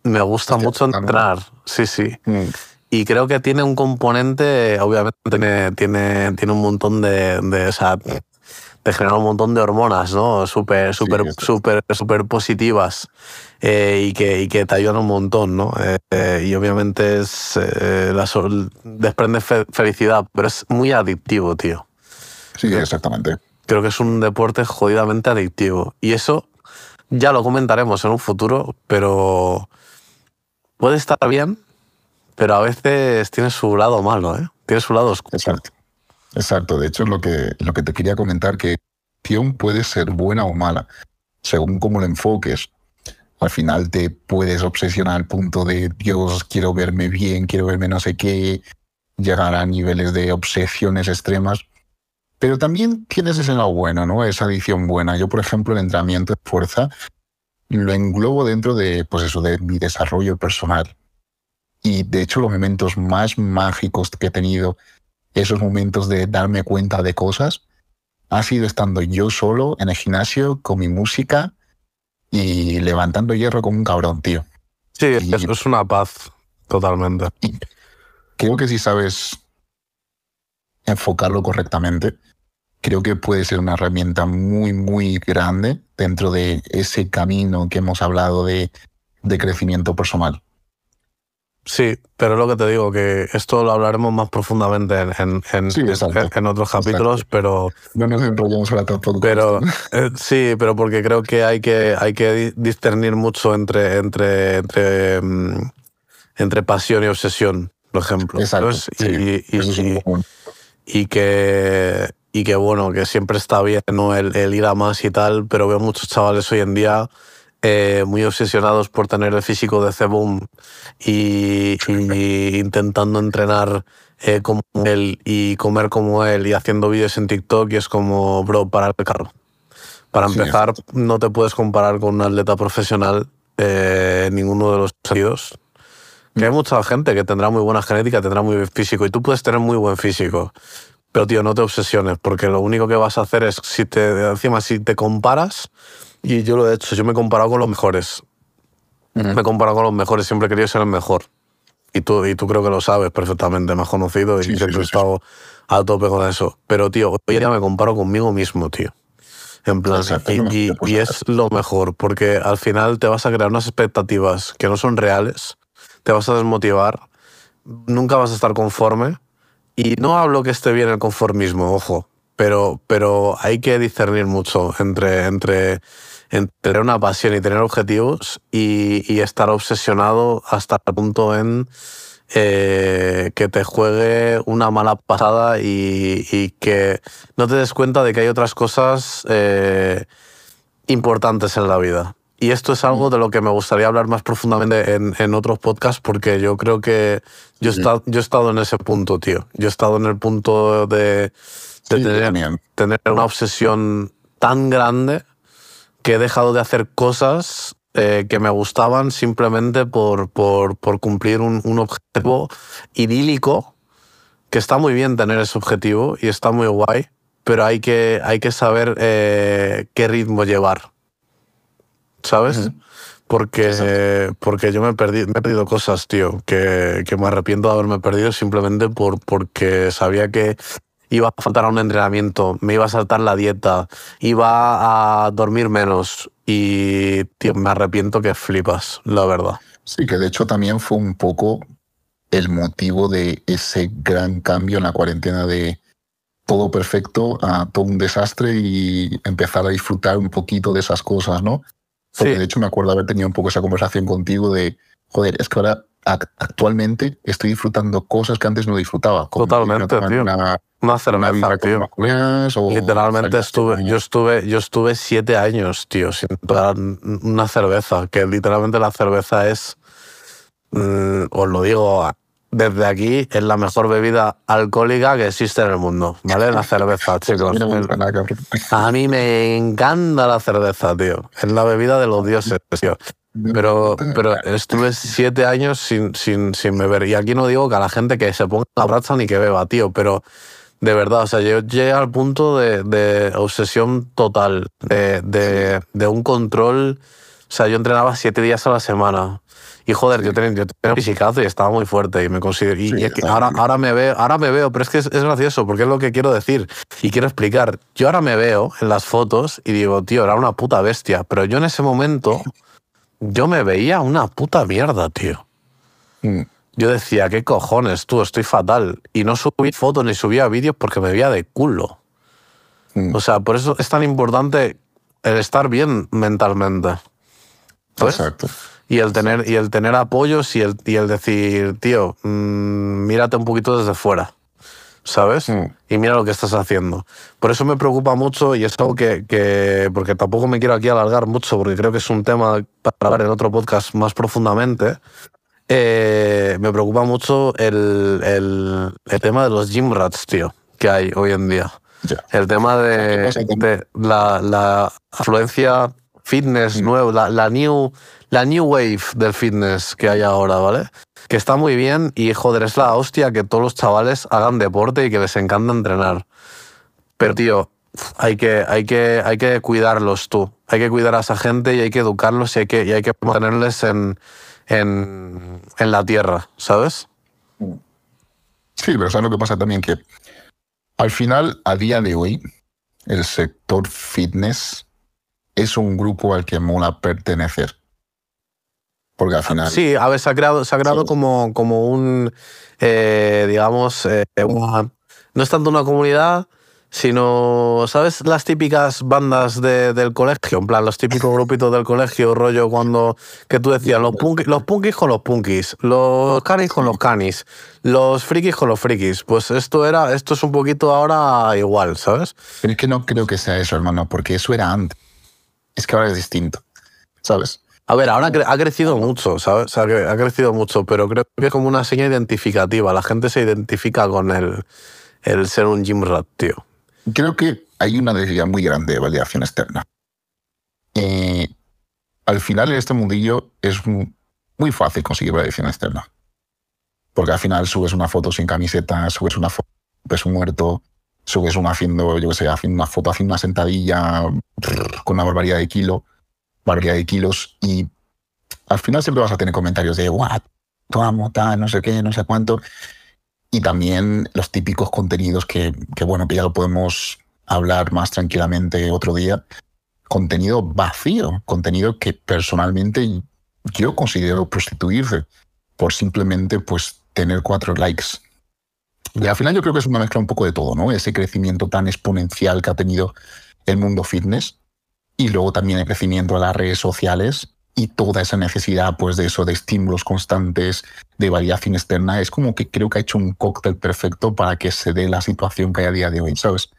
[SPEAKER 1] me gusta mucho entrenar. Sí, sí. Mm. Y creo que tiene un componente, obviamente tiene, tiene, tiene un montón de, de, te genera un montón de hormonas, ¿no? Súper, súper, súper, súper positivas eh, y, que, y que te ayudan un montón, ¿no? Eh, eh, y obviamente es, la desprende felicidad, pero es muy adictivo, tío.
[SPEAKER 2] Sí, exactamente.
[SPEAKER 1] Creo que es un deporte jodidamente adictivo. Y eso ya lo comentaremos en un futuro, pero puede estar bien, pero a veces tiene su lado malo, ¿eh? Tiene su lado oscuro.
[SPEAKER 2] Exacto. Exacto, de hecho lo que, lo que te quería comentar, que acción puede ser buena o mala, según cómo lo enfoques. Al final te puedes obsesionar al punto de, Dios, quiero verme bien, quiero verme no sé qué, llegar a niveles de obsesiones extremas. Pero también tienes ese lado bueno, ¿no? Esa adicción buena. Yo, por ejemplo, el entrenamiento de fuerza lo englobo dentro de, pues eso, de mi desarrollo personal. Y de hecho, los momentos más mágicos que he tenido esos momentos de darme cuenta de cosas ha sido estando yo solo en el gimnasio con mi música y levantando hierro como un cabrón, tío.
[SPEAKER 1] Sí, eso es una paz, totalmente.
[SPEAKER 2] Creo que si sabes enfocarlo correctamente, creo que puede ser una herramienta muy, muy grande dentro de ese camino que hemos hablado de, de crecimiento personal.
[SPEAKER 1] Sí, pero es lo que te digo, que esto lo hablaremos más profundamente en, en, otros capítulos, pero...
[SPEAKER 2] No nos enrollamos ahora tampoco.
[SPEAKER 1] Pero, eh, sí, pero porque creo que hay que, hay que discernir mucho entre, entre, entre, mm, entre pasión y obsesión, por ejemplo.
[SPEAKER 2] Exacto.
[SPEAKER 1] y, y, que, y que, bueno, que siempre está bien ¿no? el, el ir a más y tal, pero veo muchos chavales hoy en día eh, muy obsesionados por tener el físico de Ceboom y, intentando entrenar eh, como él y comer como él y haciendo vídeos en TikTok y es como, bro, para el carro. Para empezar, no te puedes comparar con un atleta profesional eh, en ninguno de los sentidos. Que hay mm. mucha gente que tendrá muy buena genética, tendrá muy buen físico y tú puedes tener muy buen físico. Pero, tío, no te obsesiones, porque lo único que vas a hacer es, si te, encima, si te comparas, y yo lo he hecho, yo me he comparado con los mejores. Me he comparado con los mejores, siempre he querido ser el mejor. Y tú, y tú creo que lo sabes perfectamente, me has conocido y siempre he estado a tope con eso. Pero, tío, hoy día me comparo conmigo mismo, tío. En plan, y, y, es lo mejor, porque al final te vas a crear unas expectativas que no son reales, te vas a desmotivar, nunca vas a estar conforme. Y no hablo que esté bien el conformismo, ojo, pero, pero hay que discernir mucho entre, entre tener una pasión y tener objetivos y, estar obsesionado hasta el punto en eh, que te juegue una mala pasada y, que no te des cuenta de que hay otras cosas eh, importantes en la vida. Y esto es algo de lo que me gustaría hablar más profundamente en, otros podcasts porque yo creo que yo, yo he estado en ese punto, tío. Yo he estado en el punto de, tener, tener una obsesión tan grande que he dejado de hacer cosas eh, que me gustaban simplemente por, por, por cumplir un, un, objetivo idílico, que está muy bien tener ese objetivo y está muy guay, pero hay que, hay que saber eh, qué ritmo llevar, ¿sabes? porque, porque yo me he, perdido, me he perdido cosas, tío, que, que me arrepiento de haberme perdido simplemente por, porque sabía que iba a faltar a un entrenamiento, me iba a saltar la dieta, iba a dormir menos y, tío, me arrepiento que flipas, la verdad.
[SPEAKER 2] Sí, que de hecho también fue un poco el motivo de ese gran cambio en la cuarentena de todo perfecto a todo un desastre y empezar a disfrutar un poquito de esas cosas, ¿no? Porque de hecho me acuerdo haber tenido un poco esa conversación contigo de, joder, es que ahora actualmente estoy disfrutando cosas que antes no disfrutaba.
[SPEAKER 1] Totalmente, tío. Una, cerveza, tío. Literalmente estuve, yo estuve, yo estuve siete años, tío, sin tomar una cerveza, que literalmente la cerveza es, mm, os lo digo desde aquí, es la mejor bebida alcohólica que existe en el mundo, ¿vale? La cerveza, chicos. A mí me encanta la cerveza, tío. Es la bebida de los dioses, tío. Pero, pero estuve siete años sin, sin, sin beber. Y aquí no digo que a la gente que se ponga la braza ni que beba, tío, pero de verdad, o sea, yo llegué al punto de, de obsesión total, de, de, de, un control. O sea, yo entrenaba siete días a la semana. Y joder, yo tenía, yo tenía un fisicazo y estaba muy fuerte y me considero. Y, ahora, ahora, me veo, ahora me veo, pero es que es, es, gracioso porque es lo que quiero decir y quiero explicar. Yo ahora me veo en las fotos y digo, tío, era una puta bestia. Pero yo en ese momento yo me veía una puta mierda, tío. Mm. Yo decía, ¿qué cojones, tú? Estoy fatal. Y no subí fotos ni subía vídeos porque me veía de culo. Mm. O sea, por eso es tan importante el estar bien mentalmente. Exacto. Y el tener, y el tener apoyos y el, y el decir, tío, mm, mírate un poquito desde fuera. ¿Sabes? Mm. Y mira lo que estás haciendo. Por eso me preocupa mucho y es algo que, que, porque tampoco me quiero aquí alargar mucho, porque creo que es un tema para hablar en otro podcast más profundamente. Eh, me preocupa mucho el, el, el, tema de los gym rats, tío, que hay hoy en día. El tema de, de la, la, afluencia fitness mm. nueva, la, la, new, la new wave del fitness que hay ahora, ¿vale? Que está muy bien y joder, es la hostia que todos los chavales hagan deporte y que les encanta entrenar. Pero tío, hay que, hay que, hay que cuidarlos tú. Hay que cuidar a esa gente y hay que educarlos y hay que, y hay que mantenerles en, en, en la tierra, ¿sabes?
[SPEAKER 2] Sí, pero ¿sabes lo que pasa también? Que al final, a día de hoy, el sector fitness es un grupo al que mola pertenecer. Porque al final.
[SPEAKER 1] Sí, a ver, se ha creado, se ha creado como, como un. Eh, digamos. Eh, no es tanto una comunidad, sino. ¿Sabes las típicas bandas de, del colegio? En plan, los típicos grupitos del colegio, rollo cuando. Que tú decías, los, los punkis con los punkis, los canis con los canis, los frikis con los frikis. Pues esto era. Esto es un poquito ahora igual, ¿sabes?
[SPEAKER 2] Pero es que no creo que sea eso, hermano, porque eso era antes. Es que ahora es distinto, ¿sabes?
[SPEAKER 1] A ver, ahora ha crecido mucho, ¿sabes? ha crecido mucho, pero creo que es como una señal identificativa. La gente se identifica con el, el ser un gym rat, tío.
[SPEAKER 2] Creo que hay una necesidad muy grande de validación externa. Eh, al final, en este mundillo es muy fácil conseguir validación externa. Porque al final subes una foto sin camiseta, subes una foto peso muerto, subes una haciendo, yo qué sé, haciendo una foto haciendo una sentadilla con una barbaridad de kilo variedad de kilos y al final siempre vas a tener comentarios de, what, amo, tal, no sé qué, no sé cuánto. Y también los típicos contenidos que, que, bueno, ya lo podemos hablar más tranquilamente otro día. Contenido vacío, contenido que personalmente yo considero prostituirse por simplemente pues tener cuatro likes. Y al final yo creo que es una mezcla un poco de todo, ¿no? Ese crecimiento tan exponencial que ha tenido el mundo fitness y luego también el crecimiento de las redes sociales y toda esa necesidad pues de eso, de estímulos constantes, de variación externa, es como que creo que ha hecho un cóctel perfecto para que se dé la situación que hay a día de hoy, ¿sabes?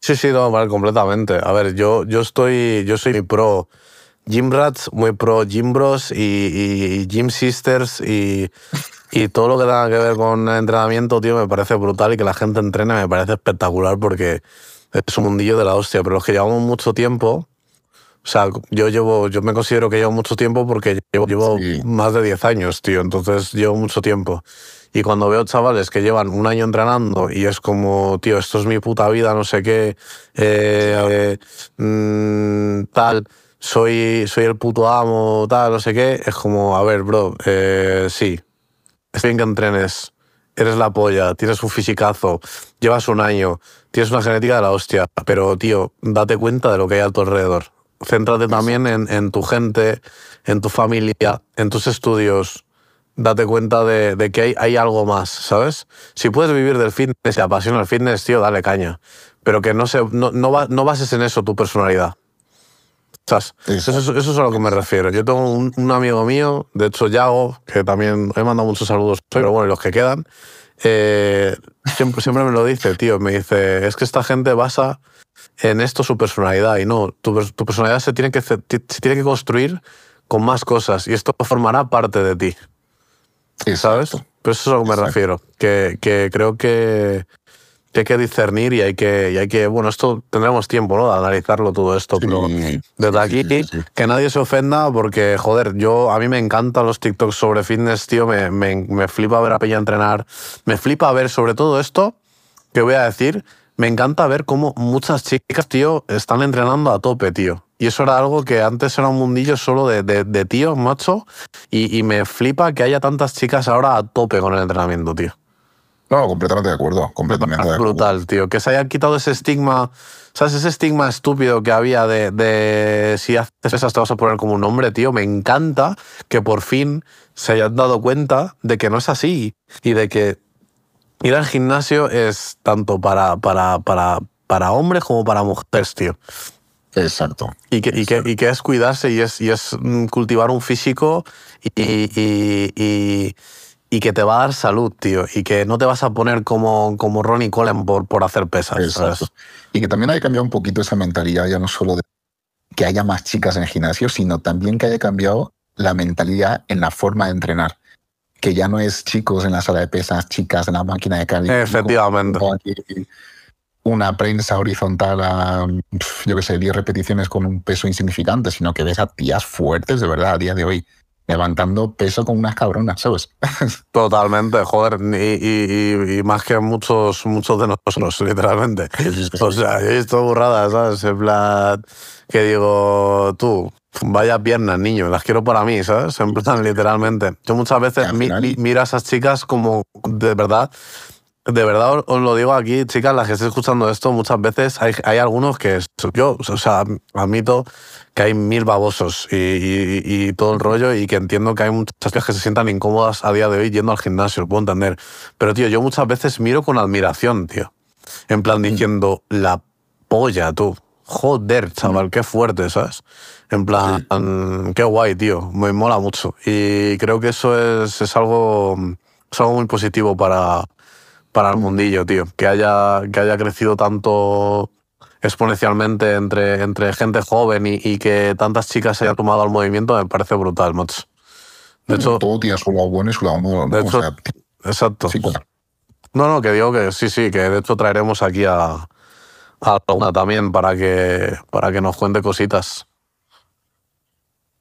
[SPEAKER 1] Sí, sí, no, vale, completamente. A ver, yo, yo estoy, yo soy pro Gym Rats, muy pro Gym Bros y, y, Gym Sisters y, y todo lo que tenga que ver con entrenamiento, tío, me parece brutal y que la gente entrene me parece espectacular porque es un mundillo de la hostia, pero los que llevamos mucho tiempo, o sea, yo llevo, yo me considero que llevo mucho tiempo porque llevo, llevo más de 10 años, tío, entonces llevo mucho tiempo. Y cuando veo chavales que llevan un año entrenando y es como, tío, esto es mi puta vida, no sé qué, eh, eh, mm, tal. Soy, soy el puto amo, tal, no sé qué, es como, a ver, bro, eh, sí, es bien que entrenes, eres la polla, tienes un fisicazo, llevas un año, tienes una genética de la hostia, pero tío, date cuenta de lo que hay a tu alrededor. Céntrate también en, en tu gente, en tu familia, en tus estudios. Date cuenta de, de que hay, hay, algo más, ¿sabes? Si puedes vivir del fitness te apasiona el fitness, tío, dale caña. Pero que no, se, no, no, va, no bases en eso tu personalidad. Eso, eso, es a lo que me refiero. Yo tengo un, un, amigo mío, de hecho, Yago, que también he mandado muchos saludos, pero bueno, y los que quedan, eh, siempre, siempre me lo dice, tío. Me dice, es que esta gente basa en esto su personalidad y no, tu, tu personalidad se tiene, que, se tiene que construir con más cosas y esto formará parte de ti. ¿Sabes? Pero eso es a lo que me refiero. Que, que creo que, que, hay que discernir y hay que, y hay que. Bueno, esto tendremos tiempo, ¿no? De analizarlo todo esto. Sí, pero desde aquí, sí, que nadie se ofenda porque, joder, yo a mí me encantan los TikToks sobre fitness, tío. Me, me, me flipa ver a Peña entrenar. Me flipa ver sobre todo esto que voy a decir. Me encanta ver cómo muchas chicas, tío, están entrenando a tope, tío. Y eso era algo que antes era un mundillo solo de, de, de tíos, macho. Y, y, me flipa que haya tantas chicas ahora a tope con el entrenamiento, tío.
[SPEAKER 2] No, completamente de acuerdo. Completamente de acuerdo.
[SPEAKER 1] Brutal, tío. Que se haya quitado ese estigma, ¿sabes? Ese estigma estúpido que había de, de si haces esas te vas a poner como un hombre, tío. Me encanta que por fin se hayan dado cuenta de que no es así y de que ir al gimnasio es tanto para, para, para, para hombres como para mujeres, tío.
[SPEAKER 2] Exacto.
[SPEAKER 1] Y que, y, que, y que, es cuidarse y es, y es cultivar un físico y, y, y, y, que te va a dar salud, tío. Y que no te vas a poner como, como Ronnie Collen por, por hacer pesas.
[SPEAKER 2] Y que también haya cambiado un poquito esa mentalidad, ya no solo de que haya más chicas en el gimnasio, sino también que haya cambiado la mentalidad en la forma de entrenar. Que ya no es chicos en la sala de pesas, chicas en la máquina de cardio.
[SPEAKER 1] Efectivamente
[SPEAKER 2] una prensa horizontal a, yo qué sé, 10 repeticiones con un peso insignificante, sino que ves a tías fuertes de verdad a día de hoy, levantando peso con unas cabronas, ¿sabes?
[SPEAKER 1] Totalmente, joder, y, y, y más que muchos, muchos de nosotros, literalmente. O sea, he visto burradas, ¿sabes? En plan, que digo, tú, vaya piernas, niño, las quiero para mí, ¿sabes? En plan, literalmente. Yo muchas veces mi, mi, miro a esas chicas como, de verdad, de verdad os lo digo aquí, chicas, las que estéis escuchando esto, muchas veces hay, hay algunos que yo, o sea, admito que hay mil babosos y, y, y, todo el rollo y que entiendo que hay muchas chicas que se sientan incómodas a día de hoy yendo al gimnasio, lo puedo entender. Pero, tío, yo muchas veces miro con admiración, tío. En plan diciendo, la polla, tú. Joder, chaval, qué fuerte, ¿sabes? En plan, sí. qué guay, tío. Me mola mucho. Y creo que eso es, es, algo, es algo muy positivo para, para el mundillo, tío. Que haya, que haya crecido tanto exponencialmente entre, entre gente joven y, y que tantas chicas se hayan tomado al movimiento me parece brutal, macho.
[SPEAKER 2] De hecho, todo tiene su lado bueno y su lado malo. ¿no?
[SPEAKER 1] De hecho, o sea, exacto. Sí. No, no, que digo que sí, sí, que de hecho traeremos aquí a, a una también para que, para que nos cuente cositas.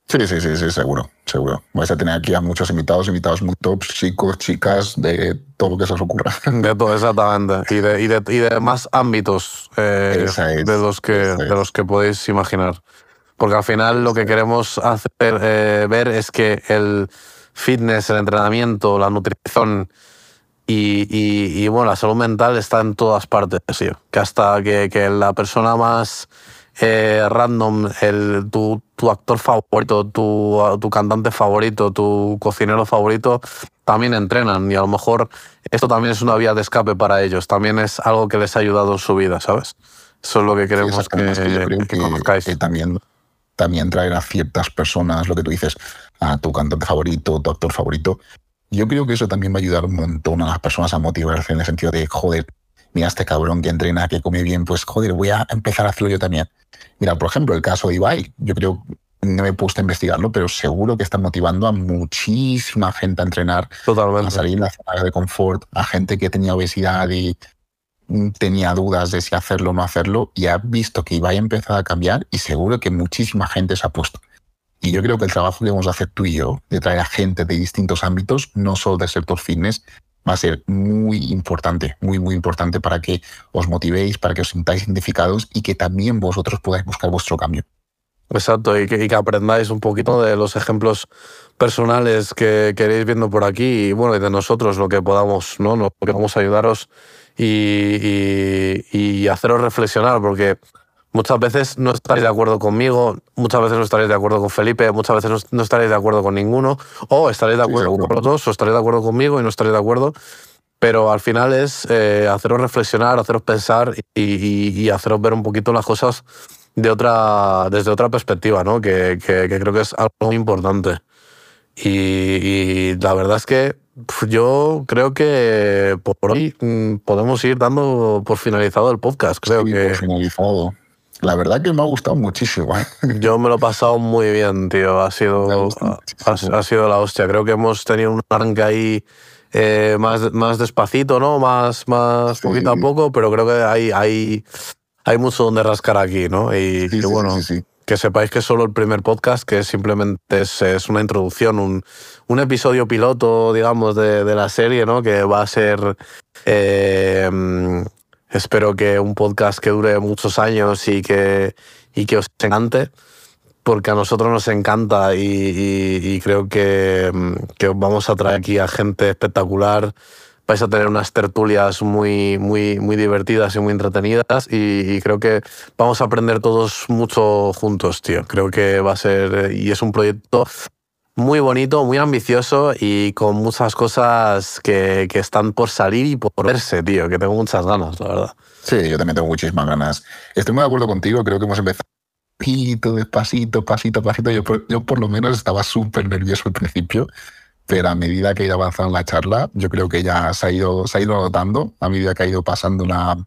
[SPEAKER 2] Sí, sí, sí, sí, seguro, seguro. Vais a tener aquí a muchos invitados, invitados muy tops, chicos, chicas, de todo lo que se os ocurra.
[SPEAKER 1] De todo, exactamente. Y de, y de, y de más ámbitos eh,
[SPEAKER 2] es,
[SPEAKER 1] de, los que, de los que podéis imaginar. Porque al final lo que queremos hacer eh, ver es que el fitness, el entrenamiento, la nutrición y, y, y, bueno, la salud mental está en todas partes. Que hasta que, que la persona más eh, random, el, tu, tu, actor favorito, tu, tu, cantante favorito, tu cocinero favorito, también entrenan y a lo mejor esto también es una vía de escape para ellos, también es algo que les ha ayudado en su vida, ¿sabes? Eso es lo que queremos
[SPEAKER 2] sí,
[SPEAKER 1] que,
[SPEAKER 2] conozcáis. Que también, también traer a ciertas personas, lo que tú dices, a tu cantante favorito, tu actor favorito. Yo creo que eso también va a ayudar un montón a las personas a motivarse en el sentido de, joder, mira este cabrón que entrena, que come bien, pues joder, voy a empezar a hacerlo yo también. Mira, por ejemplo, el caso de Ibai, yo creo, no me he puesto a investigarlo, pero seguro que están motivando a muchísima gente a entrenar,
[SPEAKER 1] Totalmente.
[SPEAKER 2] a salir de la zona de confort, a gente que tenía obesidad y tenía dudas de si hacerlo o no hacerlo, y ha visto que Ibai ha empezado a cambiar y seguro que muchísima gente se ha puesto. Y yo creo que el trabajo que vamos a hacer tú y yo, de traer a gente de distintos ámbitos, no solo del sector fitness, va a ser muy importante, muy, muy importante para que os motivéis, para que os sintáis identificados y que también vosotros podáis buscar vuestro cambio.
[SPEAKER 1] Exacto, y que, aprendáis un poquito de los ejemplos personales que queréis viendo por aquí y bueno, y de nosotros lo que podamos, ¿no? Lo que vamos ayudaros y haceros reflexionar, porque muchas veces no estaréis de acuerdo conmigo, muchas veces no estaréis de acuerdo con Felipe, muchas veces no, no estaréis de acuerdo con ninguno, o estaréis de
[SPEAKER 2] Sí,
[SPEAKER 1] acuerdo
[SPEAKER 2] seguro.
[SPEAKER 1] con los dos, o estaréis de acuerdo conmigo y no estaréis de acuerdo. Pero al final es eh, haceros reflexionar, haceros pensar y, y- y haceros ver un poquito las cosas de otra, desde otra perspectiva, ¿no? Que, que- que creo que es algo muy importante. Y, y la verdad es que yo creo que por hoy mm, podemos ir dando por finalizado el podcast. Creo
[SPEAKER 2] Sí,
[SPEAKER 1] que
[SPEAKER 2] por finalizado. La verdad que me ha gustado muchísimo. ¿eh?
[SPEAKER 1] yo me lo he pasado muy bien, tío. Ha sido, ha, sido la hostia. Creo que hemos tenido un arranque ahí eh, más, más despacito, ¿no? Más, más
[SPEAKER 2] Sí.
[SPEAKER 1] poquito a poco, pero creo que hay, hay, hay mucho donde rascar aquí, ¿no? Y,
[SPEAKER 2] Sí,
[SPEAKER 1] y bueno,
[SPEAKER 2] sí,
[SPEAKER 1] que sepáis que es solo el primer podcast, que simplemente es, es una introducción, un, un episodio piloto, digamos, de, de la serie, ¿no? Que va a ser, eh, espero que un podcast que dure muchos años y que, y que os encante, porque a nosotros nos encanta y, creo que, mm, que os vamos a traer aquí a gente espectacular. Vais a tener unas tertulias muy, muy, muy divertidas y muy entretenidas y creo que vamos a aprender todos mucho juntos, tío. Creo que va a ser, y es un proyecto muy bonito, muy ambicioso y con muchas cosas que, que están por salir y por verse, tío, que tengo muchas ganas, la verdad.
[SPEAKER 2] Sí, yo también tengo muchísimas ganas. Estoy muy de acuerdo contigo, creo que hemos empezado despacito, despacito, pasito, pasito. Yo, yo por lo menos estaba súper nervioso al principio, pero a medida que ha ido avanzando la charla, yo creo que ya se ha ido, se ha ido notando, a medida que ha ido pasando la,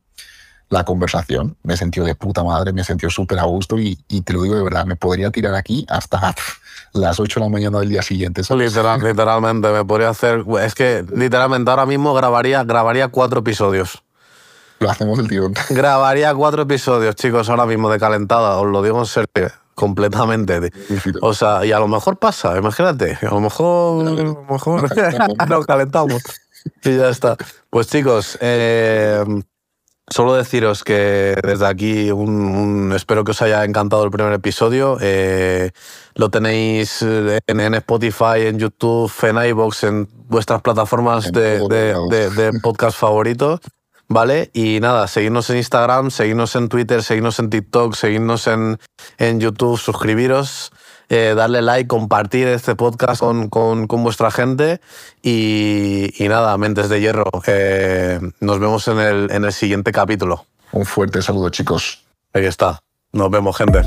[SPEAKER 2] la conversación. Me he sentido de puta madre, me he sentido súper a gusto y, y te lo digo de verdad, me podría tirar aquí hasta las 8 de la mañana del día siguiente.
[SPEAKER 1] Literal, literalmente, me podría hacer. Es que literalmente ahora mismo grabaría, grabaría cuatro episodios.
[SPEAKER 2] Lo hacemos el tirón.
[SPEAKER 1] Grabaría cuatro episodios, chicos, ahora mismo de calentada, os lo digo en serio, completamente. O sea, y a lo mejor pasa, imagínate, a lo mejor, a lo mejor nos calentamos y ya está. Pues chicos, eh, solo deciros que desde aquí un, un- espero que os haya encantado el primer episodio. Eh, lo tenéis en, en Spotify, en YouTube, en iVoox, en vuestras plataformas
[SPEAKER 2] En
[SPEAKER 1] de,
[SPEAKER 2] todos
[SPEAKER 1] de-
[SPEAKER 2] lados.
[SPEAKER 1] de- de podcast favoritos. ¿Vale? Y nada, seguidnos en Instagram, seguidnos en Twitter, seguidnos en TikTok, seguidnos en, en YouTube, suscribiros, eh, darle like, compartir este podcast con, con- con vuestra gente y, y nada, Mentes de Hierro. eh, nos vemos en el, en el siguiente capítulo.
[SPEAKER 2] Un fuerte saludo, chicos.
[SPEAKER 1] Ahí está. Nos vemos, gente.